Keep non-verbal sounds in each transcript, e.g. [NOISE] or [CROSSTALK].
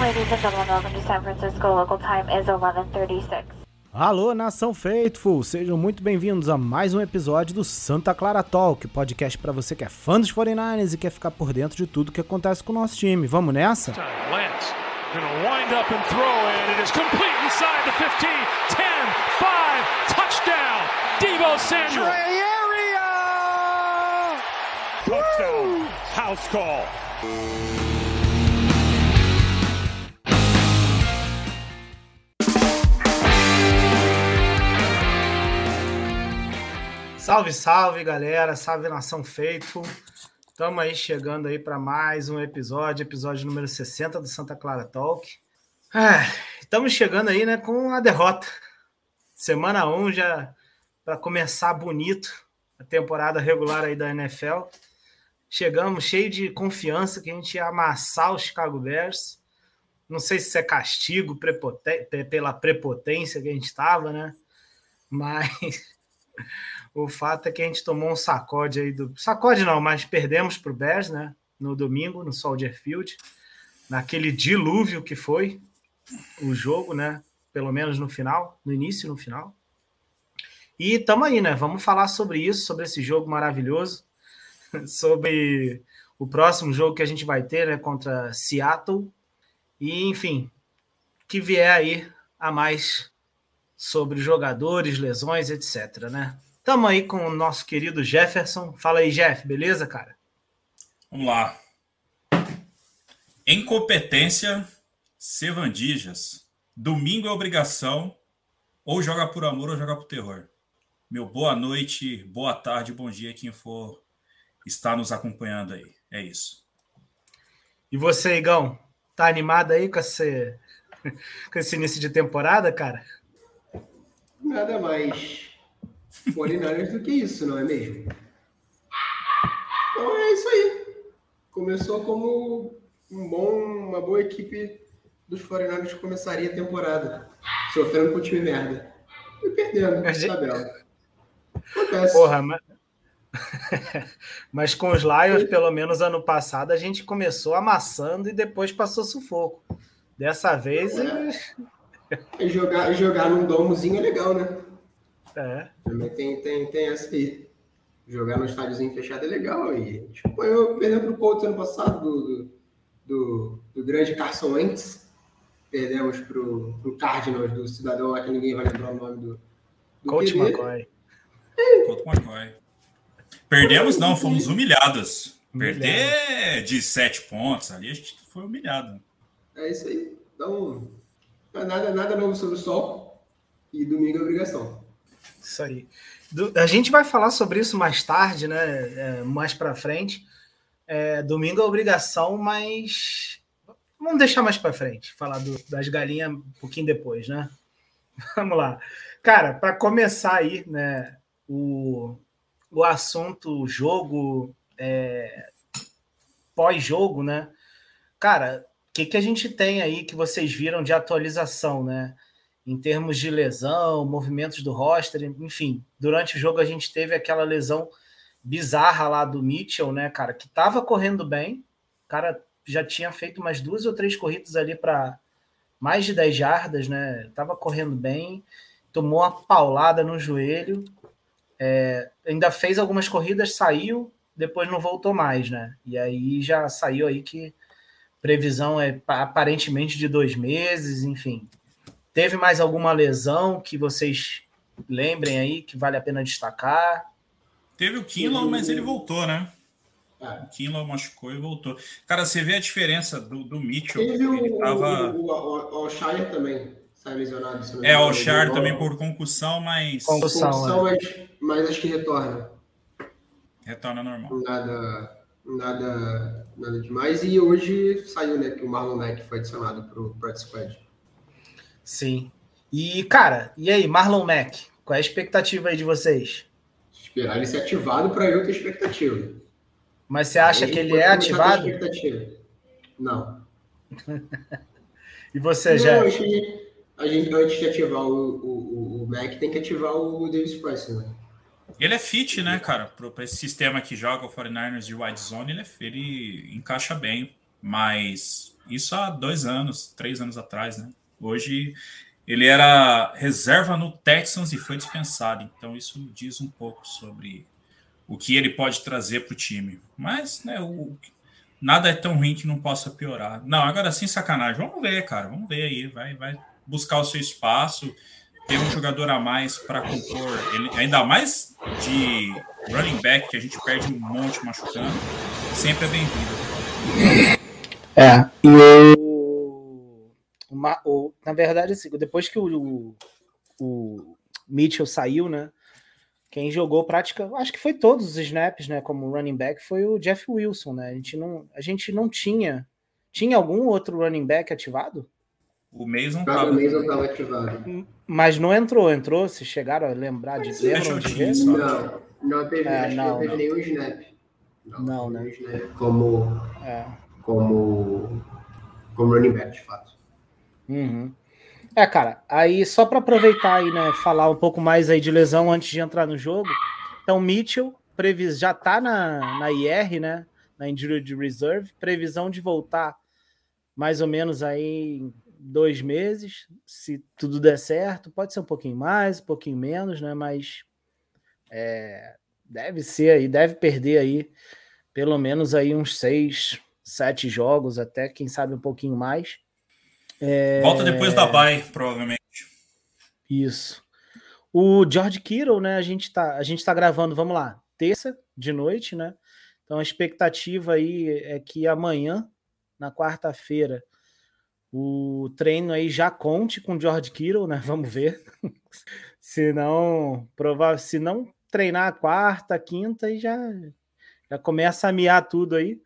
Ladies and gentlemen, welcome to San Francisco. Local time is 11:36. Alô, nação Faithful! Sejam muito bem-vindos a mais um episódio do Santa Clara Talk, podcast para você que é fã dos 49ers e quer ficar por dentro de tudo que acontece com o nosso time. Vamos nessa? Lance gonna wind up and throw it. It is complete inside the 15, 10, 5, touchdown. Debo Samuel. Touchdown. House call. Salve, salve, galera! Salve, nação Faithful! Estamos aí chegando aí para mais um episódio, episódio número 60 do Santa Clara Talk. Ah, estamos chegando aí, né, com a derrota. Semana 1 já para começar bonito a temporada regular aí da NFL. Chegamos cheio de confiança que a gente ia amassar o Chicago Bears. Não sei se é castigo pela prepotência que a gente estava, né? Mas [LAUGHS] o fato é que a gente tomou um sacode aí do. Sacode não, mas perdemos para o Bears, né? No domingo, no Soldier Field, naquele dilúvio que foi o jogo, né? Pelo menos no final, no início e no final. E estamos aí, né? Vamos falar sobre isso, sobre esse jogo maravilhoso, [LAUGHS] sobre o próximo jogo que a gente vai ter, né? Contra Seattle. E, enfim, que vier aí a mais sobre jogadores, lesões, etc, né? Estamos aí com o nosso querido Jefferson. Fala aí, Jeff, beleza, cara? Vamos lá. Incompetência, Sevandijas. Domingo é obrigação. Ou joga por amor ou joga por terror. Meu boa noite, boa tarde, bom dia quem for estar nos acompanhando aí. É isso. E você, Igão? Tá animado aí com esse, [LAUGHS] com esse início de temporada, cara? Nada mais 49ers do que isso, não é mesmo? Então é isso aí. Começou como um bom, uma boa equipe dos 49ers que começaria a temporada, sofrendo com o time merda. E perdendo na gente... tabela. [LAUGHS] Acontece. Porra, mas... [LAUGHS] mas com os Lions, pelo menos ano passado, a gente começou amassando e depois passou sufoco. Dessa vez. É. E jogar, jogar num domozinho é legal, né? É. Também tem, tem, tem essa aí. Jogar no estádiozinho fechado é legal. E tipo, eu perdendo pro Colts ano passado, do, do, do, do grande Carson Wentz. Perdemos pro, pro Cardinals, do cidadão lá que ninguém vai lembrar o nome do. do Coach. McCoy. Colt McCoy. Perdemos, não, fomos humilhados. Perder de sete pontos ali, a gente foi humilhado. É isso aí. Então, é nada, nada novo sobre o sol. E domingo é obrigação. Isso aí. Do- a gente vai falar sobre isso mais tarde, né? É, mais para frente. É, domingo é obrigação, mas vamos deixar mais para frente. Falar do- das galinhas um pouquinho depois, né? [LAUGHS] Vamos lá. Cara, para começar aí, né? O, o assunto jogo, é, pós-jogo, né? Cara, o que, que a gente tem aí que vocês viram de atualização, né? em termos de lesão, movimentos do roster, enfim, durante o jogo a gente teve aquela lesão bizarra lá do Mitchell, né, cara, que tava correndo bem, o cara já tinha feito umas duas ou três corridas ali para mais de 10 jardas, né, tava correndo bem, tomou uma paulada no joelho, é, ainda fez algumas corridas, saiu, depois não voltou mais, né, e aí já saiu aí que previsão é pa- aparentemente de dois meses, enfim, Teve mais alguma lesão que vocês lembrem aí que vale a pena destacar? Teve o Kinlaw, mas ele voltou, né? Ah, O Kinlaw machucou e voltou. Cara, você vê a diferença do, do Mitchell. teve o, Ele tava. o, o, o Alshire também. Sai lesionado. se não me É, o Char também por concussão, mas Concussão. Concussão, mas, mas acho que retorna. retorna normal. Nada, nada, nada demais. E hoje saiu, né, que o Marlon Mack foi adicionado pro Practice Squad. Sim. E, cara, e aí, Marlon Mack? Qual é a expectativa aí de vocês? Esperar ele ser ativado para eu ter expectativa. Mas você acha Aí que ele é ativado? Não. [LAUGHS] E você, que a gente, antes de ativar o, o, o, Mac, tem que ativar o Davis Price, né? Ele é fit, né, cara? Para esse sistema que joga o 49ers de wide zone, ele, é, ele encaixa bem. Mas isso há dois anos, três anos atrás, né? Hoje ele era reserva no Texans e foi dispensado. Então isso diz um pouco sobre o que ele pode trazer para o time. Mas, né, o, nada é tão ruim que não possa piorar. Não, agora sim, sacanagem. Vamos ver, cara. Vamos ver aí. Vai, vai buscar o seu espaço ter um jogador a mais para compor, ele, ainda mais de running back, que a gente perde um monte machucando, sempre é bem-vindo. É, e o, o, o, na verdade, assim, depois que o, o Mitchell saiu, né? Quem jogou prática, acho que foi todos os snaps, né? Como running back, foi o Jeff Wilson, né? A gente não, a gente não tinha. Tinha algum outro running back ativado? O Mason estava. O Mason estava ativado. Mas não entrou, entrou? Se chegaram a lembrar de lembram de ver? Não, não teve, é, não, não, teve nenhum snap. Não, não né? Snap como, é. como, como running back, de fato. Uhum. É, cara, aí só para aproveitar aí, né, falar um pouco mais aí de lesão antes de entrar no jogo. Então, Mitchell previs, já tá na, na IR, né, na Injury Reserve, previsão de voltar mais ou menos aí dois meses, se tudo der certo, pode ser um pouquinho mais, um pouquinho menos, né? Mas é, deve ser aí, deve perder aí pelo menos aí uns seis, sete jogos, até quem sabe um pouquinho mais. É... Volta depois da bye, provavelmente. Isso. O George Kittle, né? A gente tá, a gente tá gravando, vamos lá, terça de noite, né? Então a expectativa aí é que amanhã, na quarta-feira, o treino aí já conte com George Kittle, né? [LAUGHS] Vamos ver. se não, provável, se não treinar a quarta, quinta e já já começa a miar tudo aí.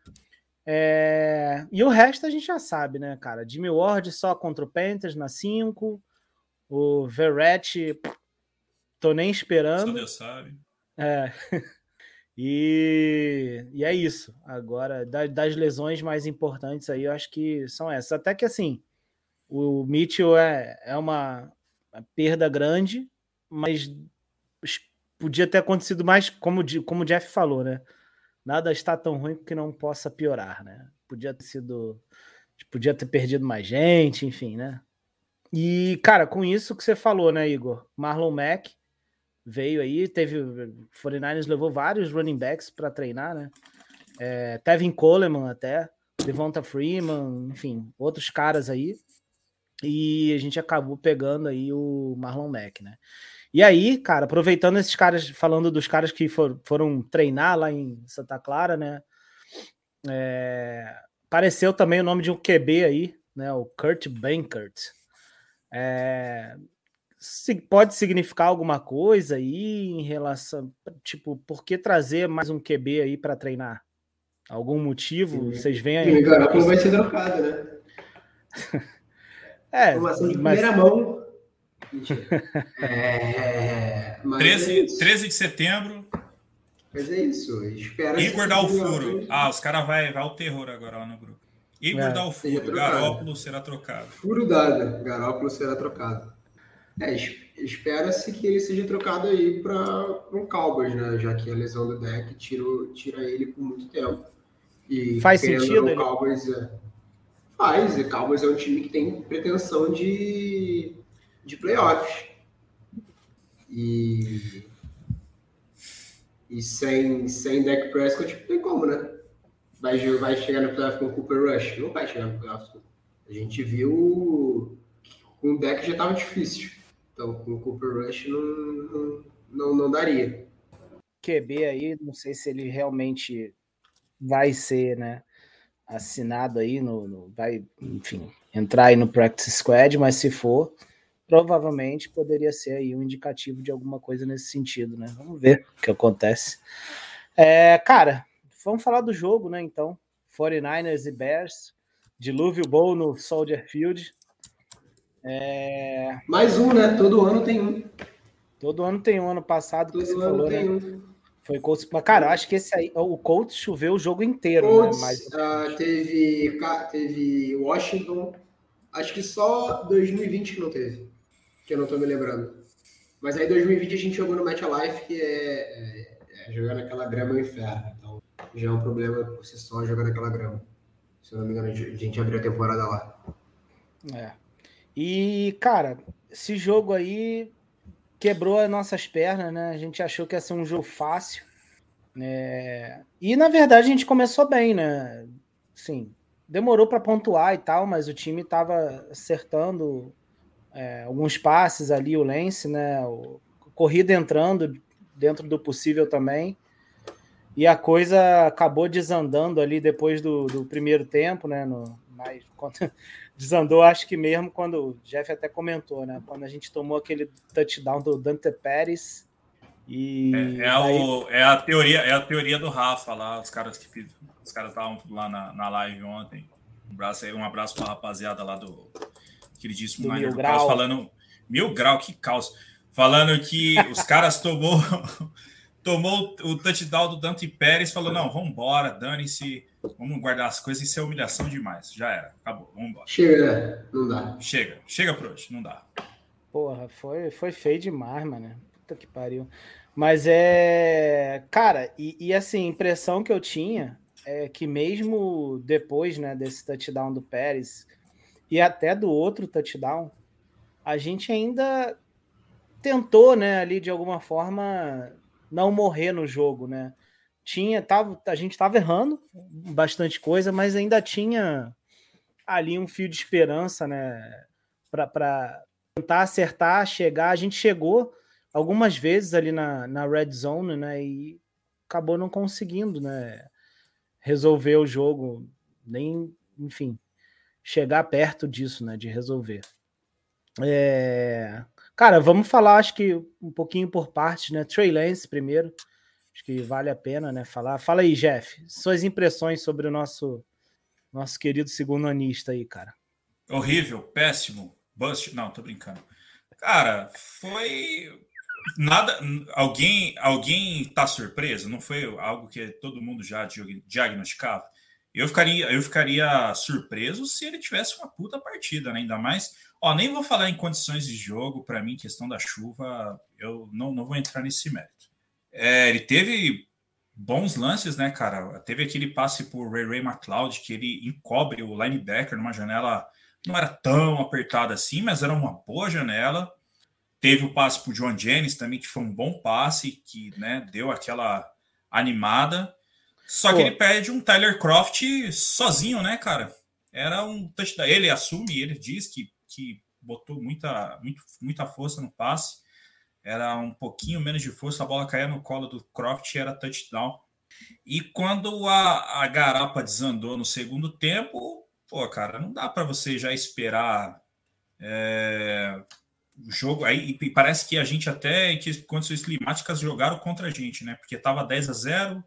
É... E o resto a gente já sabe, né, cara? Jimmy Ward só contra o Panthers na 5. O Verrett, tô nem esperando. Só Deus sabe. É. [LAUGHS] E, e é isso. Agora, das, das, lesões mais importantes aí, eu acho que são essas. Até que assim, o Mitchell é, é uma, uma perda grande, mas podia ter acontecido mais, como, como o Jeff falou, né? Nada está tão ruim que não possa piorar, né? Podia ter sido. Podia ter perdido mais gente, enfim, né? E, cara, com isso que você falou, né, Igor? Marlon Mack veio aí, teve. 49ers levou vários running backs para treinar, né? É, Tevin Coleman até, Devonta Freeman, enfim, outros caras aí. E a gente acabou pegando aí o Marlon Mack, né? E aí, cara, aproveitando esses caras, falando dos caras que for, foram treinar lá em Santa Clara, né? É, apareceu também o nome de um QB aí, né? O Kurt Bankert. É, pode significar alguma coisa aí em relação, tipo, por que trazer mais um QB aí para treinar? Algum motivo? Vocês veem aí? O Garoppolo vai ser trocado, né? [LAUGHS] é, Informação de mas... primeira mão. [LAUGHS] é, 13, é 13 de setembro. Mas é isso. Espera Igor dá o furo. Ah, os caras vai, vai ao terror agora lá no grupo. Igor é, dá o furo. Garópolo será trocado. Furo dado. Garópolo será trocado. É, espera-se que ele seja trocado aí para um Cowboys, né? Já que a lesão do deck tirou, tira ele por muito tempo. E Faz sentido. O Cowboys é... Faz, o Cowboys é um time que tem pretensão de, de playoffs. E, e sem, sem deck Prescott não tem como, né? Vai, vai chegar no playoff com o Cooper Rush? Não vai chegar no playoff. A gente viu com o deck já estava difícil. Então, com o Cooper Rush não, não, não, daria. QB aí, não sei se ele realmente vai ser, né, assinado aí no, no, vai, enfim, entrar aí no practice squad, mas se for, provavelmente poderia ser aí um indicativo de alguma coisa nesse sentido, né? Vamos ver o que acontece. É, cara, vamos falar do jogo, né? Então, 49ers e Bears, dilúvio bom no Soldier Field. É... Mais um, né? Todo ano tem um. Todo ano tem um. Ano passado Todo que você falou, né? Um. Foi Colts. Mas, cara, acho que esse aí, o Colts choveu o jogo inteiro, Colts, né? Mas... Uh, teve, teve Washington. Acho que só 2020 que não teve. Que eu não tô me lembrando. Mas aí em 2020 a gente jogou no Match Life, que é, é, é jogar naquela grama é um inferno. Então já é um problema por si só jogar naquela grama. Se eu não me engano, a gente abriu a temporada lá. É. E, cara, esse jogo aí quebrou as nossas pernas, né? A gente achou que ia ser um jogo fácil. Né? E, na verdade, a gente começou bem, né? Sim, demorou para pontuar e tal, mas o time estava acertando é, alguns passes ali, o Lance, né? O, corrida entrando dentro do possível também. E a coisa acabou desandando ali depois do, do primeiro tempo, né? No, [LAUGHS] quando, desandou, acho que mesmo quando o Jeff até comentou, né? Quando a gente tomou aquele touchdown do Dante Pérez. E é, é, o, é, a teoria, é a teoria do Rafa lá, os caras que os caras estavam lá na, na live ontem. Um abraço aí, um abraço para a rapaziada lá do queridíssimo do Mil Grau. Caos, falando Mil Grau, que caos. Falando que os caras [LAUGHS] tomou tomou o touchdown do Dante Pérez, falou: não, vamos embora, dane-se, vamos guardar as coisas, isso é humilhação demais. Já era, acabou, vamos embora. Chega, não dá. Chega, chega por hoje, não dá. Porra, foi, foi feio demais, mano. Puta que pariu. Mas é. Cara, e, e assim, a impressão que eu tinha é que mesmo depois né, desse touchdown do Pérez e até do outro touchdown, a gente ainda tentou, né, ali de alguma forma não morrer no jogo, né? Tinha, tava, a gente estava errando bastante coisa, mas ainda tinha ali um fio de esperança, né? Para tentar acertar, chegar. A gente chegou algumas vezes ali na, na red zone, né? E acabou não conseguindo, né? Resolver o jogo, nem, enfim, chegar perto disso, né? De resolver. É... Cara, vamos falar, acho que um pouquinho por partes, né? Trey Lance primeiro. Acho que vale a pena, né? Falar. Fala aí, Jeff. Suas impressões sobre o nosso nosso querido segundo anista aí, cara. Horrível, péssimo, bust. Não, tô brincando. Cara, foi nada. Alguém, alguém tá surpreso? Não foi algo que todo mundo já diagnosticava? Eu ficaria, eu ficaria surpreso se ele tivesse uma puta partida, né? Ainda mais Ó, nem vou falar em condições de jogo, para mim, questão da chuva, eu não, não vou entrar nesse mérito. É, ele teve bons lances, né, cara? Teve aquele passe por Ray Ray McLeod, que ele encobre o linebacker numa janela, não era tão apertada assim, mas era uma boa janela. Teve o passe por John Jennings também, que foi um bom passe, que né, deu aquela animada. Só Pô. que ele perde um Tyler Croft sozinho, né, cara? Era um touchdown. Ele assume, ele diz que que botou muita, muito, muita força no passe. Era um pouquinho menos de força, a bola caía no colo do Croft e era touchdown. E quando a, a garapa desandou no segundo tempo, pô, cara, não dá para você já esperar é, o jogo. Aí parece que a gente até, que condições climáticas jogaram contra a gente, né? Porque tava 10 a 0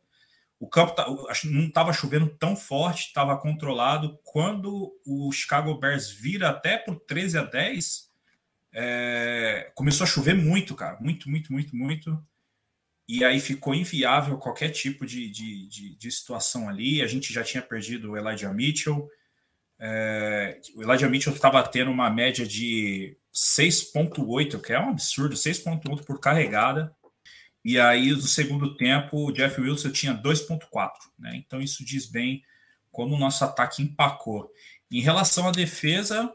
o campo tá, não estava chovendo tão forte, estava controlado. Quando o Chicago Bears vira até por 13 a 10, é, começou a chover muito, cara. Muito, muito, muito, muito. E aí ficou inviável qualquer tipo de, de, de, de situação ali. A gente já tinha perdido o Elijah Mitchell. É, o Elijah Mitchell estava tendo uma média de 6,8, que é um absurdo, 6,8 por carregada. E aí, no segundo tempo, o Jeff Wilson tinha 2,4. Né? Então, isso diz bem como o nosso ataque empacou. Em relação à defesa,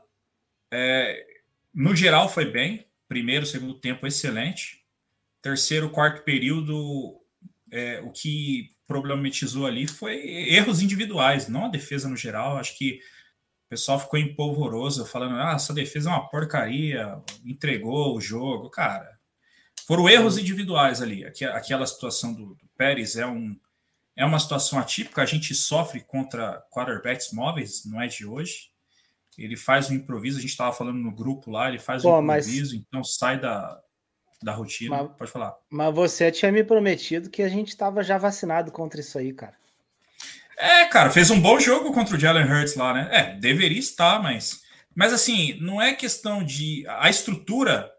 é, no geral foi bem. Primeiro, segundo tempo, excelente. Terceiro, quarto período, é, o que problematizou ali foi erros individuais, não a defesa no geral. Acho que o pessoal ficou empolvoroso, falando: ah, essa defesa é uma porcaria, entregou o jogo. Cara, foram erros individuais ali. Aquela situação do, do Pérez é, um, é uma situação atípica. A gente sofre contra quarterbacks móveis, não é de hoje. Ele faz um improviso. A gente estava falando no grupo lá, ele faz Pô, um improviso, mas... então sai da, da rotina. Mas, Pode falar. Mas você tinha me prometido que a gente estava já vacinado contra isso aí, cara. É, cara, fez um bom jogo contra o Jalen Hurts lá, né? É, deveria estar, mas. Mas assim, não é questão de. A estrutura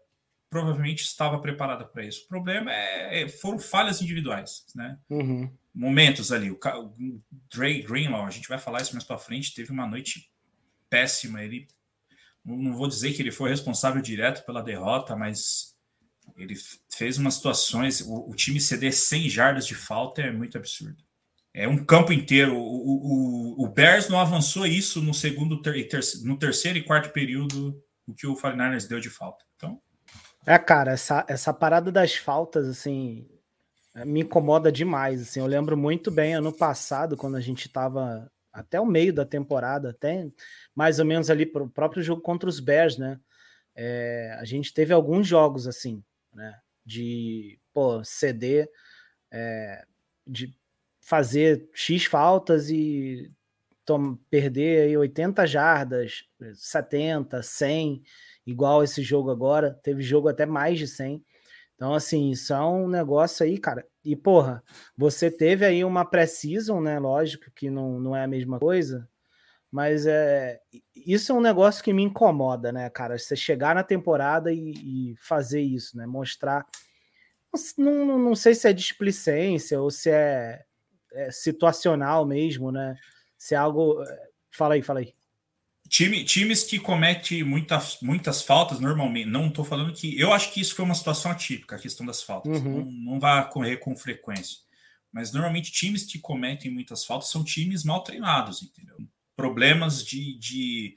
provavelmente estava preparada para isso. O problema é, é, foram falhas individuais, né? Uhum. Momentos ali. O, o Dre Greenlaw, a gente vai falar isso mais para frente, teve uma noite péssima. Ele não vou dizer que ele foi responsável direto pela derrota, mas Ele fez umas situações, o, o, time ceder 100 jardas de falta é muito absurdo. É um campo inteiro. O, o, o Bears não avançou isso no segundo, ter, ter, no terceiro e quarto período, o que o 49ers deu de falta. Então. É, cara, essa, essa parada das faltas, assim, me incomoda demais. Assim, eu lembro muito bem ano passado, quando a gente estava até o meio da temporada, até mais ou menos ali para o próprio jogo contra os Bears, né? É, a gente teve alguns jogos assim, né? De pô, ceder, é, de fazer X faltas e perder aí 80 jardas, 70, 100, igual esse jogo agora. Teve jogo até mais de 100. Então, assim, isso é um negócio aí, cara. E, porra, você teve aí uma pré-season, né? Lógico que não, não é a mesma coisa, mas é isso é um negócio que me incomoda, né, cara? Você chegar na temporada e, e fazer isso, né? Mostrar. Não, não, não, sei se é displicência ou se é, é situacional mesmo, né? Se é algo. É, fala aí, fala aí. Time, times que cometem muitas, muitas faltas normalmente, não estou falando que. Eu acho que isso foi uma situação atípica, a questão das faltas. Uhum. Não, não vai correr com frequência. Mas normalmente times que cometem muitas faltas são times mal treinados, entendeu? Problemas de, de,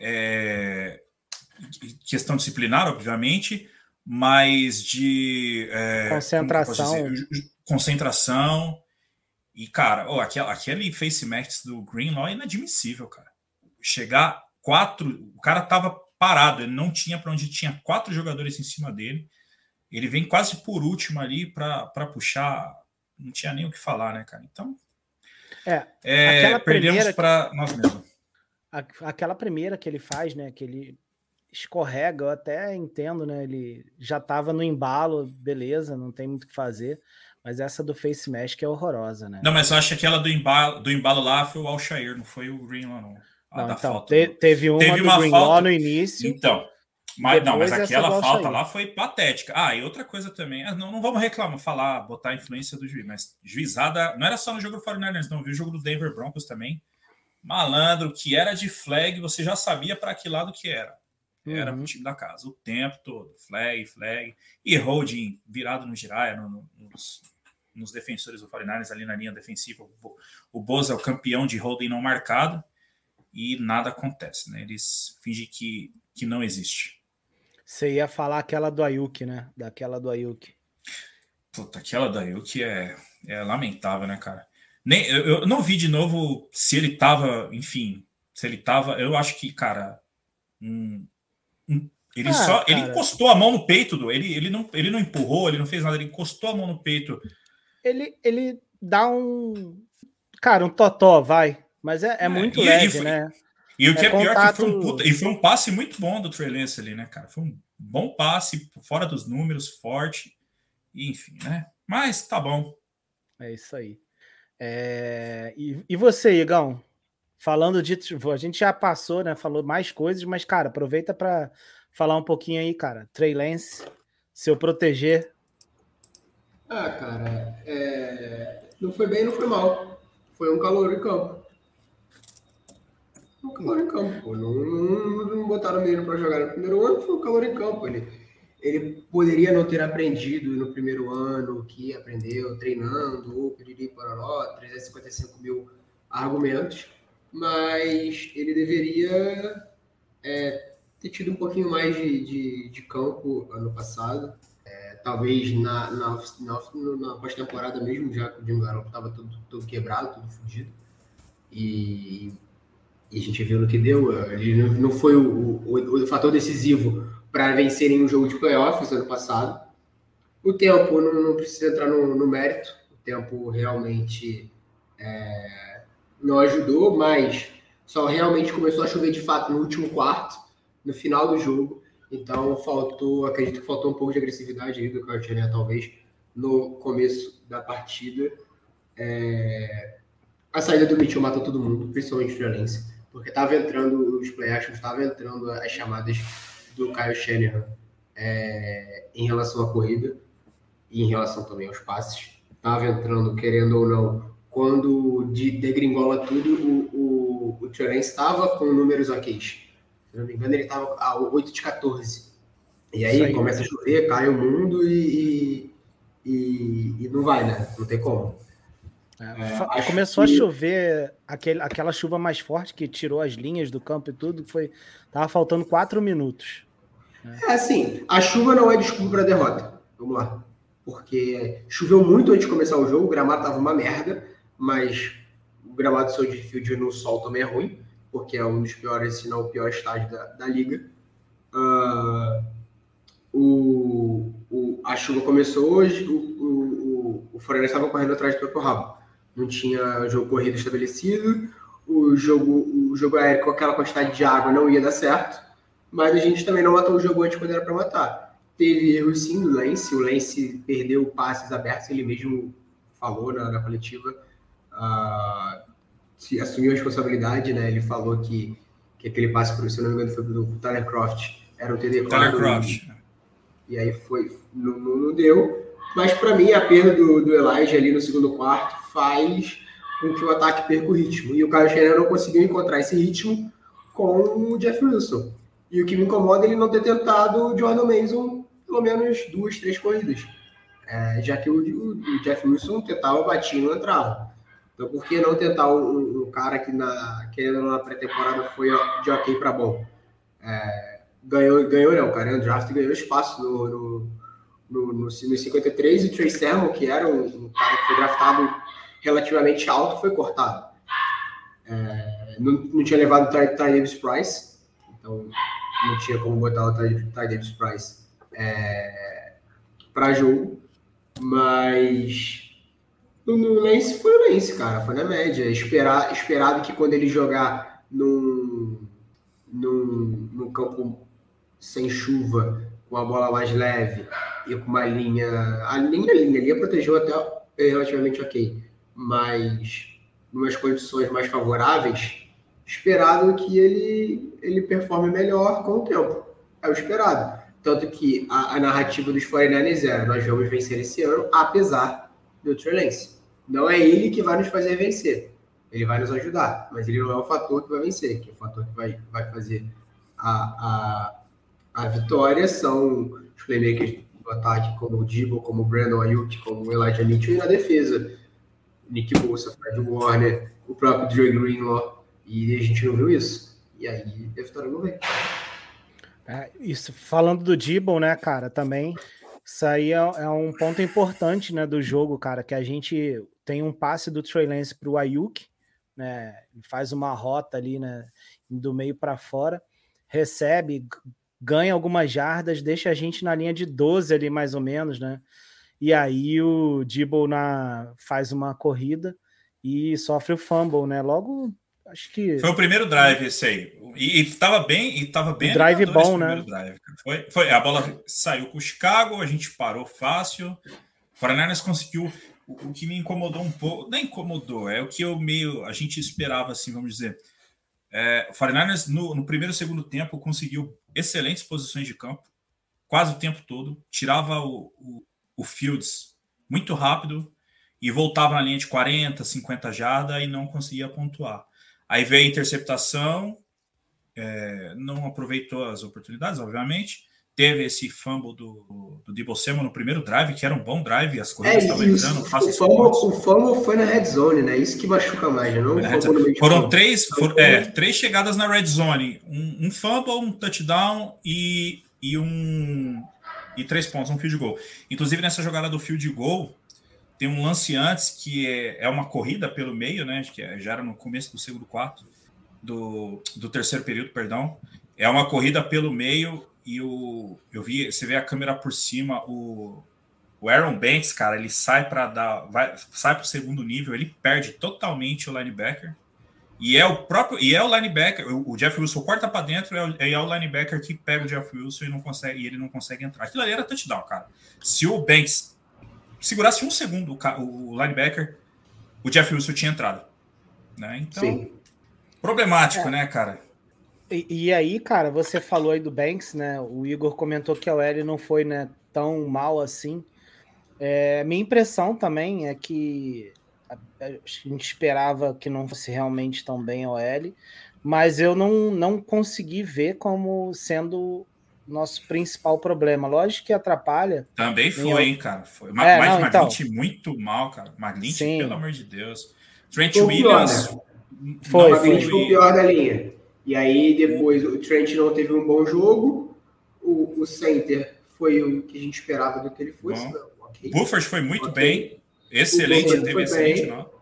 é, questão disciplinar, obviamente, mas de é, concentração. concentração. E, cara, oh, aquele, aquele face match do Greenlaw é inadmissível, cara chegar quatro. O cara tava parado, ele não tinha para onde tinha quatro jogadores em cima dele. Ele vem quase por último ali para puxar. Não tinha nem o que falar, né, cara? Então. É, é perdemos para nós mesmos. Aquela primeira que ele faz, né? Que ele escorrega, eu até entendo, né? Ele já estava no embalo, beleza, não tem muito o que fazer. Mas essa do Face que é horrorosa, né? Não, mas eu acho que aquela do embalo, do embalo lá foi o Alshair, não foi o Green lá, não. Não, então, falta, te, teve uma, teve uma falta no início. Então, mas, não, mas aquela falta lá foi patética. Ah, e outra coisa também, ah, não, não vamos reclamar, falar, botar a influência do juiz, mas juizada, não era só no jogo do 49ers, não, viu o jogo do Denver Broncos também. Malandro, que era de flag, você já sabia para que lado que era. Era uhum. o time da casa, o tempo todo, flag, flag, e holding virado no giraia, no, no, nos, nos defensores do 49ers ali na linha defensiva. O, o Boza é o campeão de holding não marcado e nada acontece, né? Eles fingem que, que não existe. Você ia falar aquela do Ayuki, né? Daquela do Ayuki. Puta, aquela do Ayuki é, é lamentável, né, cara? Nem, eu, eu, não vi de novo se ele tava, enfim, se ele tava. Eu acho que, cara, um, um, ele ah, só. Cara. Ele encostou a mão no peito do. Ele, ele, não, ele não empurrou, ele não fez nada, ele encostou a mão no peito. Ele, ele dá um. Cara, um totó, vai. Mas é, é, é muito e, leve, e né? E o que é, é pior contato... que foi um puta, e foi um passe muito bom do Trey Lance ali, né, cara? Foi um bom passe, fora dos números, forte, enfim, né? Mas tá bom. É isso aí. É... E, e você, Igão? Falando de. A gente já passou, né? Falou mais coisas, mas, cara, aproveita para falar um pouquinho aí, cara. Trey Lance, seu proteger. Ah, cara, é... não foi bem, não foi mal. Foi um calor em campo o calor em campo. Não, não, não botaram o menino para jogar no primeiro ano, foi o calor em campo. Ele, ele poderia não ter aprendido no primeiro ano que aprendeu treinando, ou piriri pororó, 355 mil argumentos, mas ele deveria é, ter tido um pouquinho mais de, de, de campo ano passado. É, talvez na, na, na, na pós-temporada mesmo, já que o Jim Garoppolo estava todo, todo quebrado, todo fodido. E e a gente viu no que deu. Ele não foi o, o, o fator decisivo para vencerem um jogo de playoffs ano passado. O tempo não, não precisa entrar no, no, mérito, o tempo realmente é, não ajudou, mas só realmente começou a chover de fato no último quarto, no final do jogo. Então faltou, acredito que faltou um pouco de agressividade aí do Cartier, talvez, no começo da partida. É, a saída do Mitchell matou todo mundo, principalmente o Fiorense porque estava entrando os play actions, estava entrando as chamadas do Kyle Shanahan é, em relação à corrida e em relação também aos passes. Estava entrando, querendo ou não, quando de degringola tudo, o, o, o estava com números ok. Se não me engano, ele estava a 8 de 14 E aí, aí, começa a chover, cai o mundo e, e, e não vai, né? Não tem como. É, é começou que... a chover aquele, aquela chuva mais forte que tirou as linhas do campo e tudo, foi tava faltando quatro minutos. Né? É assim, a chuva não é desculpa para derrota. Vamos lá, porque choveu muito antes de começar o jogo, o gramado tava uma merda, mas o gramado do Soldier Field no sol também é ruim, porque é um dos piores, se não o pior estádio da, da liga. Uh, o, o, a chuva começou hoje, o, o, o, o estava correndo atrás do próprio rabo não tinha jogo corrido estabelecido, o jogo, o jogo aéreo com aquela quantidade de água não ia dar certo, mas a gente também não matou o jogo antes quando era para matar. Teve erro sim do Lance, o Lance perdeu passes abertos, ele mesmo falou na, na coletiva, uh, se assumiu a responsabilidade, né? Ele falou que, que aquele passe, se não me engano, foi do Tyler Croft, era o TD Tyler Croft. E, e aí foi, não, não, não deu. Mas para mim, a perda do, do Elijah ali no segundo quarto faz com que o ataque perca o ritmo. E o Kyle Shanahan não conseguiu encontrar esse ritmo com o Jeff Wilson. E o que me incomoda é ele não ter tentado o Jordan Mason pelo menos duas, três corridas. É, já que o, o, Jeff Wilson tentava, batia e não entrava. Então, por que não tentar um, um cara que, na, querendo na pré-temporada, foi de ok para bom? É, ganhou, ganhou não, cara. O draft ganhou espaço no, no, no, no, no 53 e o Trey Sermon, que era um, um cara que foi draftado relativamente alto foi cortado. É, não, não, tinha levado o Ty, Davis Price, então não tinha como botar o Ty, Davis Price é, para jogo, mas no, Lance foi o Lance, cara, foi na média. Esperar, esperado que quando ele jogar num, num, num campo sem chuva, com a bola mais leve e com uma linha. A linha, a linha, a linha protegeu até relativamente ok mas umas condições mais favoráveis, esperado que ele, ele performe melhor com o tempo. É o esperado. Tanto que a, a narrativa dos 49ers era: nós vamos vencer esse ano, apesar do Trey. Não é ele que vai nos fazer vencer. Ele vai nos ajudar, mas ele não é o fator que vai vencer. Que é o fator que vai, vai fazer a, a, a vitória são os playmakers do ataque, como o Dibble, como o Brandon Ayuk, como o Elijah Mitchell, e na defesa Nick Bolsa, Fred Warner, o próprio Dre Greenlaw, e a gente não viu isso. E aí a vitória não veio. É, isso, falando do Dibble, né, cara, também, isso aí é, é, um ponto importante, né, do jogo, cara, que a gente tem um passe do Trey Lance pro Ayuk, né, faz uma rota ali, né, do meio para fora, recebe, ganha algumas jardas, deixa a gente na linha de 12 ali, mais ou menos, né, e aí o Dibble na, faz uma corrida e sofre o fumble, né? Logo, acho que. Foi o primeiro drive esse aí. E, estava bem, e tava bem. drive bom, né? Drive. Foi, foi, a bola saiu com o Chicago, a gente parou fácil. O 49 conseguiu. O, o que me incomodou um pouco, nem incomodou, é o que eu meio. A gente esperava, assim, vamos dizer. É, o 49 no, no primeiro e segundo tempo conseguiu excelentes posições de campo, quase o tempo todo, tirava o, o o Fields muito rápido e voltava na linha de 40, 50 jardas e não conseguia pontuar. Aí veio a interceptação, é, não aproveitou as oportunidades, obviamente. Teve esse fumble do, do Debo no primeiro drive, que era um bom drive, as corridas é, estavam é, entrando. O fumble, o fumble foi na red zone, né? Isso que machuca mais, né? não Foram três, for, é, três chegadas na red zone: um, um fumble, um touchdown e, e um e três pontos, um field goal. Inclusive, nessa jogada do field goal, tem um lance antes que é, é uma corrida pelo meio, né? Que é, já era no começo do segundo quarto, do, do terceiro período, perdão. É uma corrida pelo meio e o, eu vi, você vê a câmera por cima, o, o Aaron Banks, cara, ele sai para dar, vai, sai para o segundo nível, ele perde totalmente o linebacker e é o próprio, e é o linebacker, o Jeff Wilson corta para dentro, é o, é o linebacker que pega o Jeff Wilson e não consegue, e ele não consegue entrar. Aquilo ali era touchdown, cara. Se o Banks segurasse um segundo o, o linebacker, o Jeff Wilson tinha entrado. Né? Então, Sim. problemático, é. né, cara? E, e, aí, cara, você falou aí do Banks, né? O Igor comentou que a OL não foi né, tão mal assim. É, minha impressão também é que a gente esperava que não fosse realmente tão bem a OL, mas eu não, não consegui ver como sendo nosso principal problema. Lógico que atrapalha. Também foi, hein, cara. Foi. Mas é, não, então... muito mal, cara. Maglint, pelo amor de Deus. Trent foi Williams. Pior, né? Foi, não, foi. foi o pior da linha. E aí depois o Trent não teve um bom jogo. O, o center foi o que a gente esperava do que ele fosse. Não, okay. Buffers foi muito okay. bem. Excelente, teve excelente, bem. não.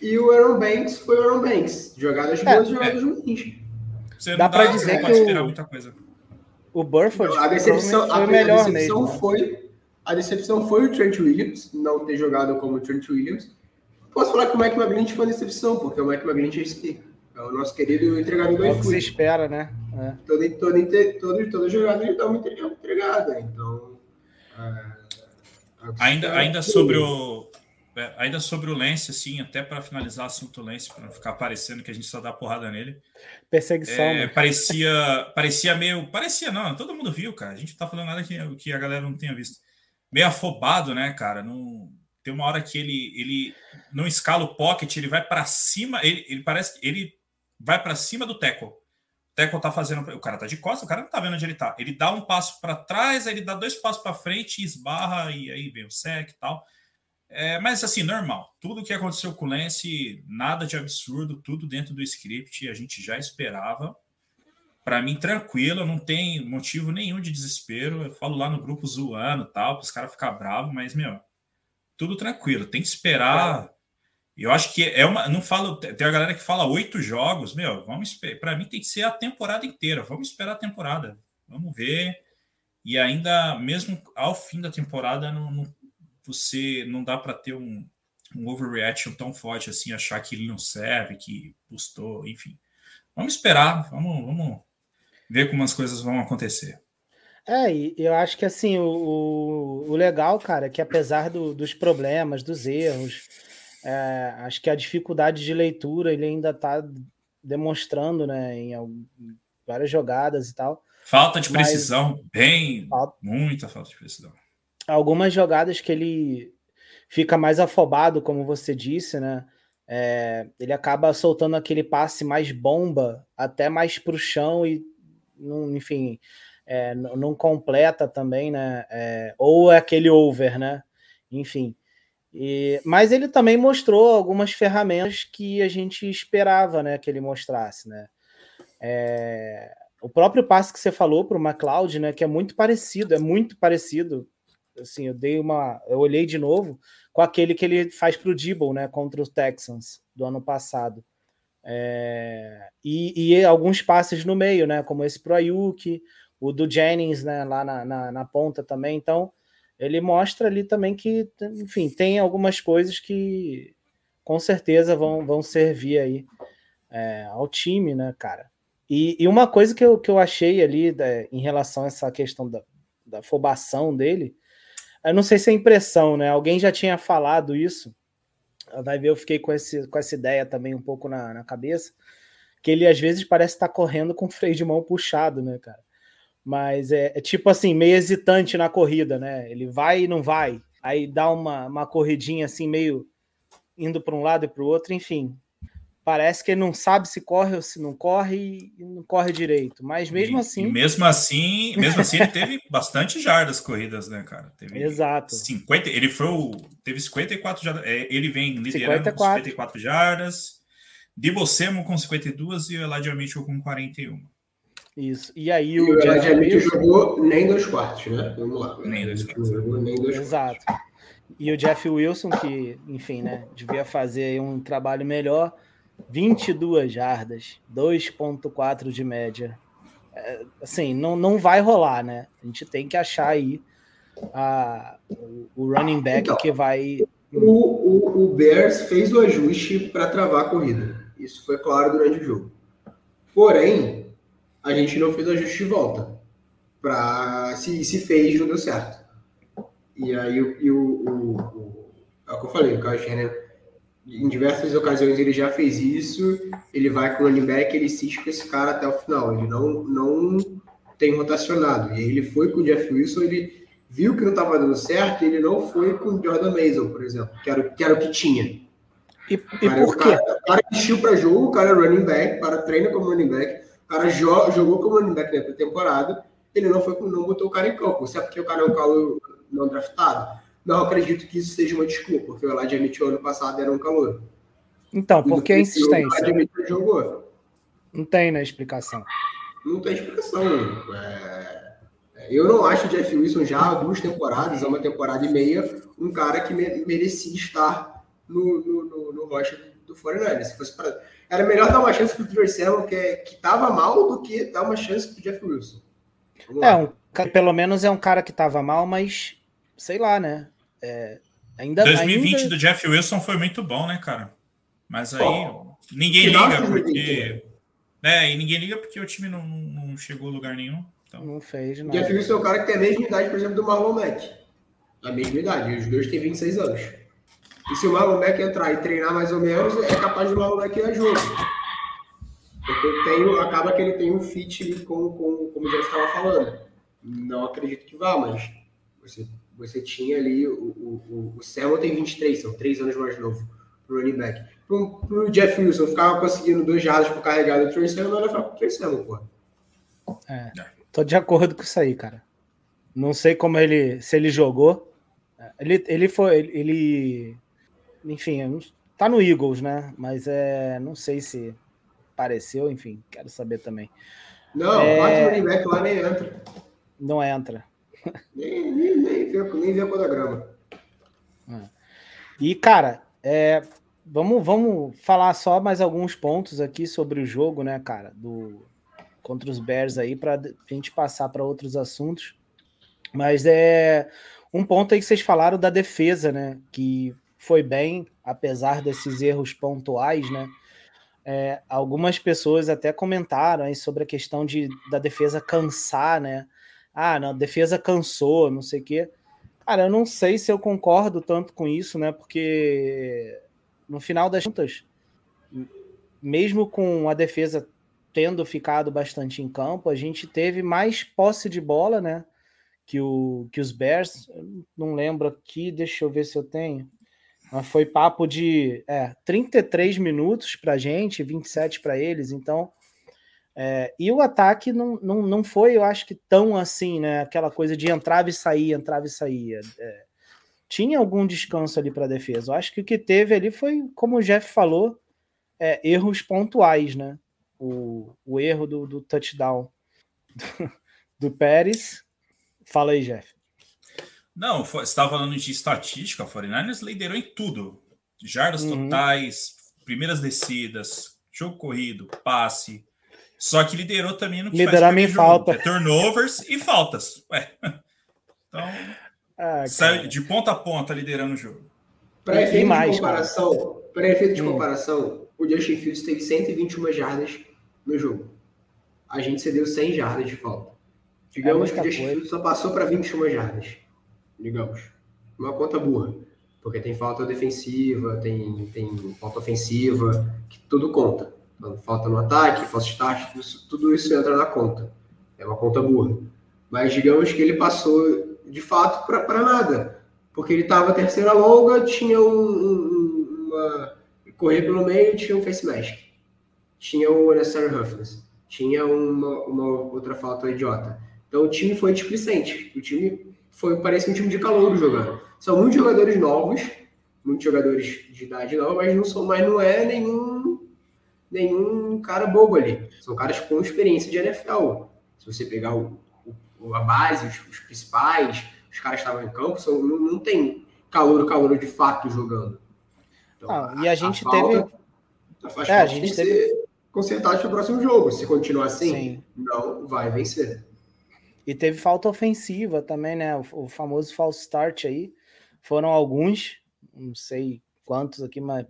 E o Aaron Banks foi o Aaron Banks. Jogadas é, boas, jogadas é. ruins. Você dá para dizer que esperar o... muita coisa. O Burford a decepção, foi a, melhor a decepção mesmo. Foi, a decepção foi o Trent Williams, não ter jogado como o Trent Williams. Posso falar que o Mike McGlinch foi uma decepção, porque o Mike McGlinch é esse é o nosso querido entregador do iFood. É o que você espera, né? É. Toda, toda, toda, toda jogada ele dá uma entregada, então... É, ainda, ainda sobre o é, ainda sobre o Lance, assim, até para finalizar o assunto Lance, para não ficar parecendo que a gente só dá porrada nele. Perseguição. É, né? Parecia, parecia meio. Parecia, não, todo mundo viu, cara. A gente não tá falando nada que, que a galera não tenha visto. Meio afobado, né, cara? Não, tem uma hora que ele, ele não escala o pocket, ele vai para cima, ele, ele parece ele vai para cima do tackle. O tackle tá fazendo. O cara tá de costas, o cara não tá vendo onde ele tá. Ele dá um passo para trás, aí ele dá dois passos para frente, esbarra, e aí vem o sec e tal. É, mas assim, normal. Tudo que aconteceu com o Lance, nada de absurdo, tudo dentro do script, a gente já esperava. Para mim, tranquilo, não tem motivo nenhum de desespero. Eu falo lá no grupo zoando tal, para os caras ficar bravos, mas, meu, tudo tranquilo. Tem que esperar. Eu acho que é uma. Não falo. Tem a galera que fala oito jogos, meu, vamos esperar. Para mim tem que ser a temporada inteira. Vamos esperar a temporada. Vamos ver. E ainda, mesmo ao fim da temporada, não, não você não dá para ter um, um overreaction tão forte assim, achar que ele não serve, que custou, enfim. Vamos esperar, vamos, vamos ver como as coisas vão acontecer. É, e eu acho que assim, o, o legal, cara, é que apesar do, dos problemas, dos erros, é, acho que a dificuldade de leitura ele ainda está demonstrando, né, em, em, várias jogadas e tal. Falta de precisão, Mas, bem, falta, muita falta de precisão algumas jogadas que ele fica mais afobado, como você disse, né? É, ele acaba soltando aquele passe mais bomba, até mais para o chão e, não, enfim, é, não completa também, né? É, ou é aquele over, né? Enfim. E, mas ele também mostrou algumas ferramentas que a gente esperava, né? Que ele mostrasse, né? É, o próprio passe que você falou para o McLeod, né? Que é muito parecido, é muito parecido assim, eu dei uma, eu olhei de novo com aquele que ele faz para o Dibble, né, contra os Texans do ano passado. É, e, e, alguns passes no meio, né, como esse pro Ayuk, o do Jennings, né, lá na, na, na, ponta também. Então, ele mostra ali também que, enfim, tem algumas coisas que com certeza vão, vão servir aí é, ao time, né, cara. E, e, uma coisa que eu, que eu achei ali né, em relação a essa questão da, da afobação dele eu não sei se é impressão, né? Alguém já tinha falado isso. Vai ver, eu fiquei com, esse, com essa ideia também um pouco na, na cabeça. Que ele às vezes parece estar correndo com o freio de mão puxado, né, cara? Mas é, é tipo assim, meio hesitante na corrida, né? Ele vai e não vai. Aí dá uma, uma corridinha assim, meio indo para um lado e para o outro, enfim parece que ele não sabe se corre ou se não corre e não corre direito. Mas mesmo e, assim. E mesmo assim, mesmo assim, ele teve [LAUGHS] bastante jardas corridas, né, cara? Teve Exato. 50, ele foi o, teve 54 jardas. É, ele vem liderando 54. com 54 jardas. Debo Samuel com 52 e o Elijah Mitchell com 41. Isso. E aí o, o Elijah Mitchell jogou nem dois quartos, né? Vamos lá. Nem dois quartos. Nem dois Exato. Quartos. E o Jeff Wilson, que, enfim, né, devia fazer um trabalho melhor, 22 jardas, 2.4 de média. É, assim, não, não vai rolar, né? A gente tem que achar aí a, o, running back então, que vai. O, o, o Bears fez o ajuste para travar a corrida. Isso foi claro durante o jogo. Porém, a gente não fez o ajuste de volta. Pra, se, se fez, não deu certo. E aí o, o, o, o é o que eu falei, o Kyle Shanahan em diversas ocasiões ele já fez isso, ele vai com o running back, ele insiste com esse cara até o final, ele não, não tem rotacionado. E ele foi com o Jeff Wilson, ele viu que não estava dando certo, ele não foi com o Jordan Mason, por exemplo, que era, que era o que tinha. E, e cara, por quê? O cara encheu para jogo, o cara é running back, o cara treina como running back, o cara jo jogou como running back na temporada, ele não foi não botou o cara em campo. É porque o cara é um calor não draftado? Não acredito que isso seja uma desculpa, porque o Elijah Mitchell ano passado era um calor. Então, por que a insistência? O Mitchell jogou. Não tem na né, explicação. Não tem explicação. É... Eu não acho o Jeff Wilson já há duas temporadas, há uma temporada e meia, um cara que merecia estar no, no, no, no rocha do 49 Se fosse pra... Era melhor dar uma chance pro Sermon, que, é, que tava mal, do que dar uma chance pro Jeff Wilson. é, um, pelo menos é um cara que tava mal, mas sei lá, né? É, ainda 2020 ainda... do Jeff Wilson foi muito bom, né, cara? Mas aí oh, ninguém liga porque. É, e ninguém liga porque o time não, não chegou a lugar nenhum. Então... Não fez nada. Jeff Wilson é o cara que tem a mesma idade, por exemplo, do Marlon Mack. A mesma idade. Os dois têm 26 anos. E se o Marlon Mack entrar e treinar mais ou menos, é capaz do Marlon Mack ir a jogo. Porque tem, acaba que ele tem um fit com, com como já estava falando. Não acredito que vá, mas você, você tinha ali o, o, o, Samuel tem 23, são 3 anos mais novo pro running back. Pro, pro Jeff Wilson, ficava conseguindo dois jardas por carregado do Trey Samuel, era pro Trey Samuel, pô. É, tô de acordo com isso aí, cara. Não sei como ele, se ele jogou. Ele, ele foi, ele enfim, tá no Eagles, né? Mas é, não sei se pareceu, enfim, quero saber também. Não, é... quatro running back lá nem entra. Não entra. Nem, nem, nem, vê, nem vê a quadragrama. É. E, cara, é, vamos, vamos falar só mais alguns pontos aqui sobre o jogo, né, cara, do contra os Bears aí, para a gente passar para outros assuntos. Mas é um ponto aí que vocês falaram da defesa, né, que foi bem, apesar desses erros pontuais, né? É, algumas pessoas até comentaram aí sobre a questão de, da defesa cansar, né? Ah, não, defesa cansou, não sei o quê. Cara, eu não sei se eu concordo tanto com isso, né? Porque no final das contas, mesmo com a defesa tendo ficado bastante em campo, a gente teve mais posse de bola, né? Que, o, que os Bears. não lembro aqui, deixa eu ver se eu tenho. Mas foi papo de é, 33 minutos para a gente, 27 para eles, então. É, e o ataque não, não, não foi, eu acho que tão assim, né? Aquela coisa de entrava e saía, entrava e saía. É, tinha algum descanso ali para a defesa. Eu acho que o que teve ali foi, como o Jeff falou, é, erros pontuais, né? O, o erro do, do touchdown do, [LAUGHS] do Pérez. Fala aí, Jeff. Não, você estava falando de estatística, a 49ers liderou em tudo. Jardas uhum. totais, primeiras descidas, jogo corrido, passe. Só que liderou também no que Liderar faz falta. É turnovers e faltas. Ué. Então, [LAUGHS] ah, saiu de ponta a ponta liderando o jogo. Para efeito, mais, de comparação, para efeito de hum. comparação, o Justin Fields teve 121 jardas no jogo. A gente cedeu 100 jardas de falta. Digamos é que o Justin Fields só passou para 21 jardas digamos. Uma conta burra, porque tem falta defensiva, tem, tem falta ofensiva, que tudo conta. Falta no ataque, falta start, isso, tudo isso entra na conta. É uma conta burra. Mas digamos que ele passou de fato para nada, porque ele estava terceira longa, tinha um, um, uma correr pelo meio, tinha um face mask, tinha um unnecessary roughness, tinha uma, uma outra falta idiota. Então o time foi displicente. O time foi, parece um time de calor jogando. São muitos jogadores novos, muitos jogadores de idade nova, mas não, são, mas não é nenhum, nenhum cara bobo ali. São caras com experiência de NFL. Se você pegar o, o a base, os, os, principais, os caras que estavam em campo, são, não, não tem calor, calor de fato jogando. Então, ah, a, e a gente a teve. Falta, é, a gente teve. Ser consertado para o próximo jogo. Se continuar assim, Sim. não vai vencer. E teve falta ofensiva também, né? O, o, famoso false start aí. Foram alguns, não sei quantos aqui, mas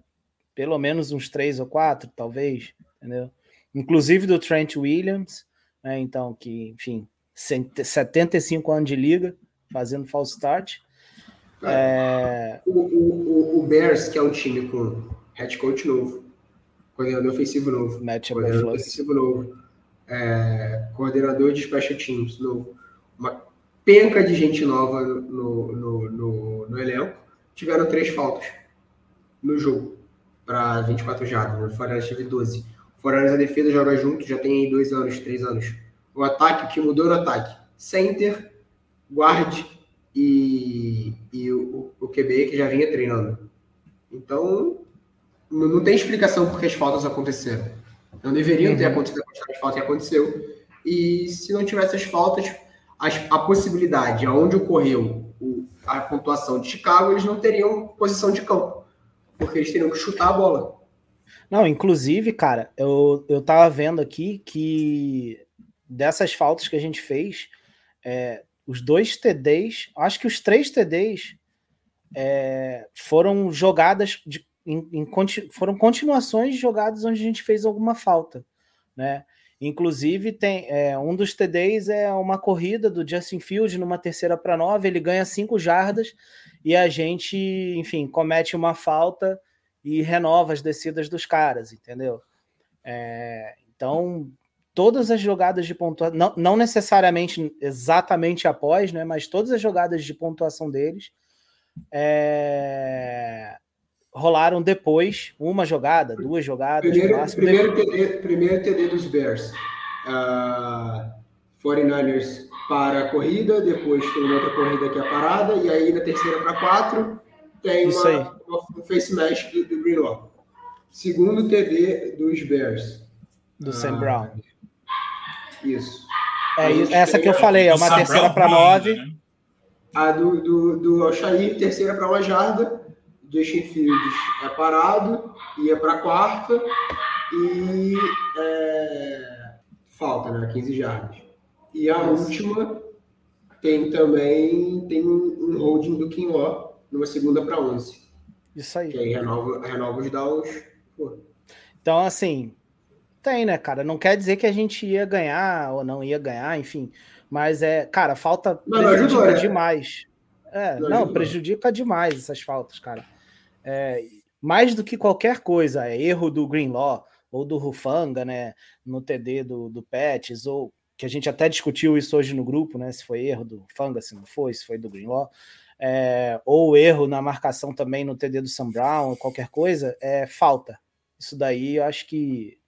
pelo menos uns três ou quatro, talvez, entendeu? Inclusive do Trent Williams, né? Então, que, enfim, 75 anos de liga, fazendo false start. É... O, o, o, Bears, que é um time com head coach novo, coordenador ofensivo novo, Match coordenador ofensivo novo, é, coordenador de special teams novo, uma penca de gente nova no, no, no, no elenco, tiveram três faltas no jogo para 24 jardas. O Fortaleza teve 12. O Fortaleza a defesa joga junto, já tem aí dois anos, três anos. O ataque, o que mudou no ataque? center, guard e, e o, o QB que já vinha treinando. Então, não, tem explicação porque as faltas aconteceram. Não deveriam uhum. ter acontecido a falta que aconteceu. E se não tivesse as faltas, as, a possibilidade, aonde ocorreu o, a pontuação de Chicago, eles não teriam posição de campo, porque eles teriam que chutar a bola. Não, inclusive, cara, eu, eu tava vendo aqui que dessas faltas que a gente fez, é, os dois TDs, acho que os três TDs é, foram jogadas de, em, em, foram continuações de jogadas onde a gente fez alguma falta, né? Inclusive, tem é, um dos TDs é uma corrida do Justin Field numa terceira para nove, ele ganha cinco jardas e a gente, enfim, comete uma falta e renova as descidas dos caras, entendeu? É, então, todas as jogadas de pontuação, não, não necessariamente exatamente após, né, mas todas as jogadas de pontuação deles é, rolaram depois, uma jogada, duas jogadas. Primeiro, primeiro, TD, primeiro TD dos Bears. Uh, 49ers para a corrida, depois tem uma outra corrida que é parada, e aí na terceira para quatro tem uma, uma, face mesh do, do Greenlaw. Segundo TD dos Bears. Do uh, Sam Brown. Isso. É, essa que eu falei, é uma terceira para nove. Né? A do, do, do Alshair, terceira para uma jarda. Justin Fields é parado, ia para a quarta e é, falta, né? 15 jardas. E a Nossa. última tem também tem um holding do Quinó numa segunda para 11. Isso aí. Que aí renova, renova os downs. Pô. Então, assim, tem, né, cara? Não quer dizer que a gente ia ganhar ou não ia ganhar, enfim. Mas é, cara, falta não, prejudica não ajudou, demais. É, não, não prejudica demais essas faltas, cara é, mais do que qualquer coisa, é erro do Greenlaw ou do Rufanga, né, no TD do, do Pets, ou que a gente até discutiu isso hoje no grupo, né, se foi erro do Rufanga, se não foi, se foi do Greenlaw, é, ou erro na marcação também no TD do Sam Brown, qualquer coisa, é falta. Isso daí eu acho que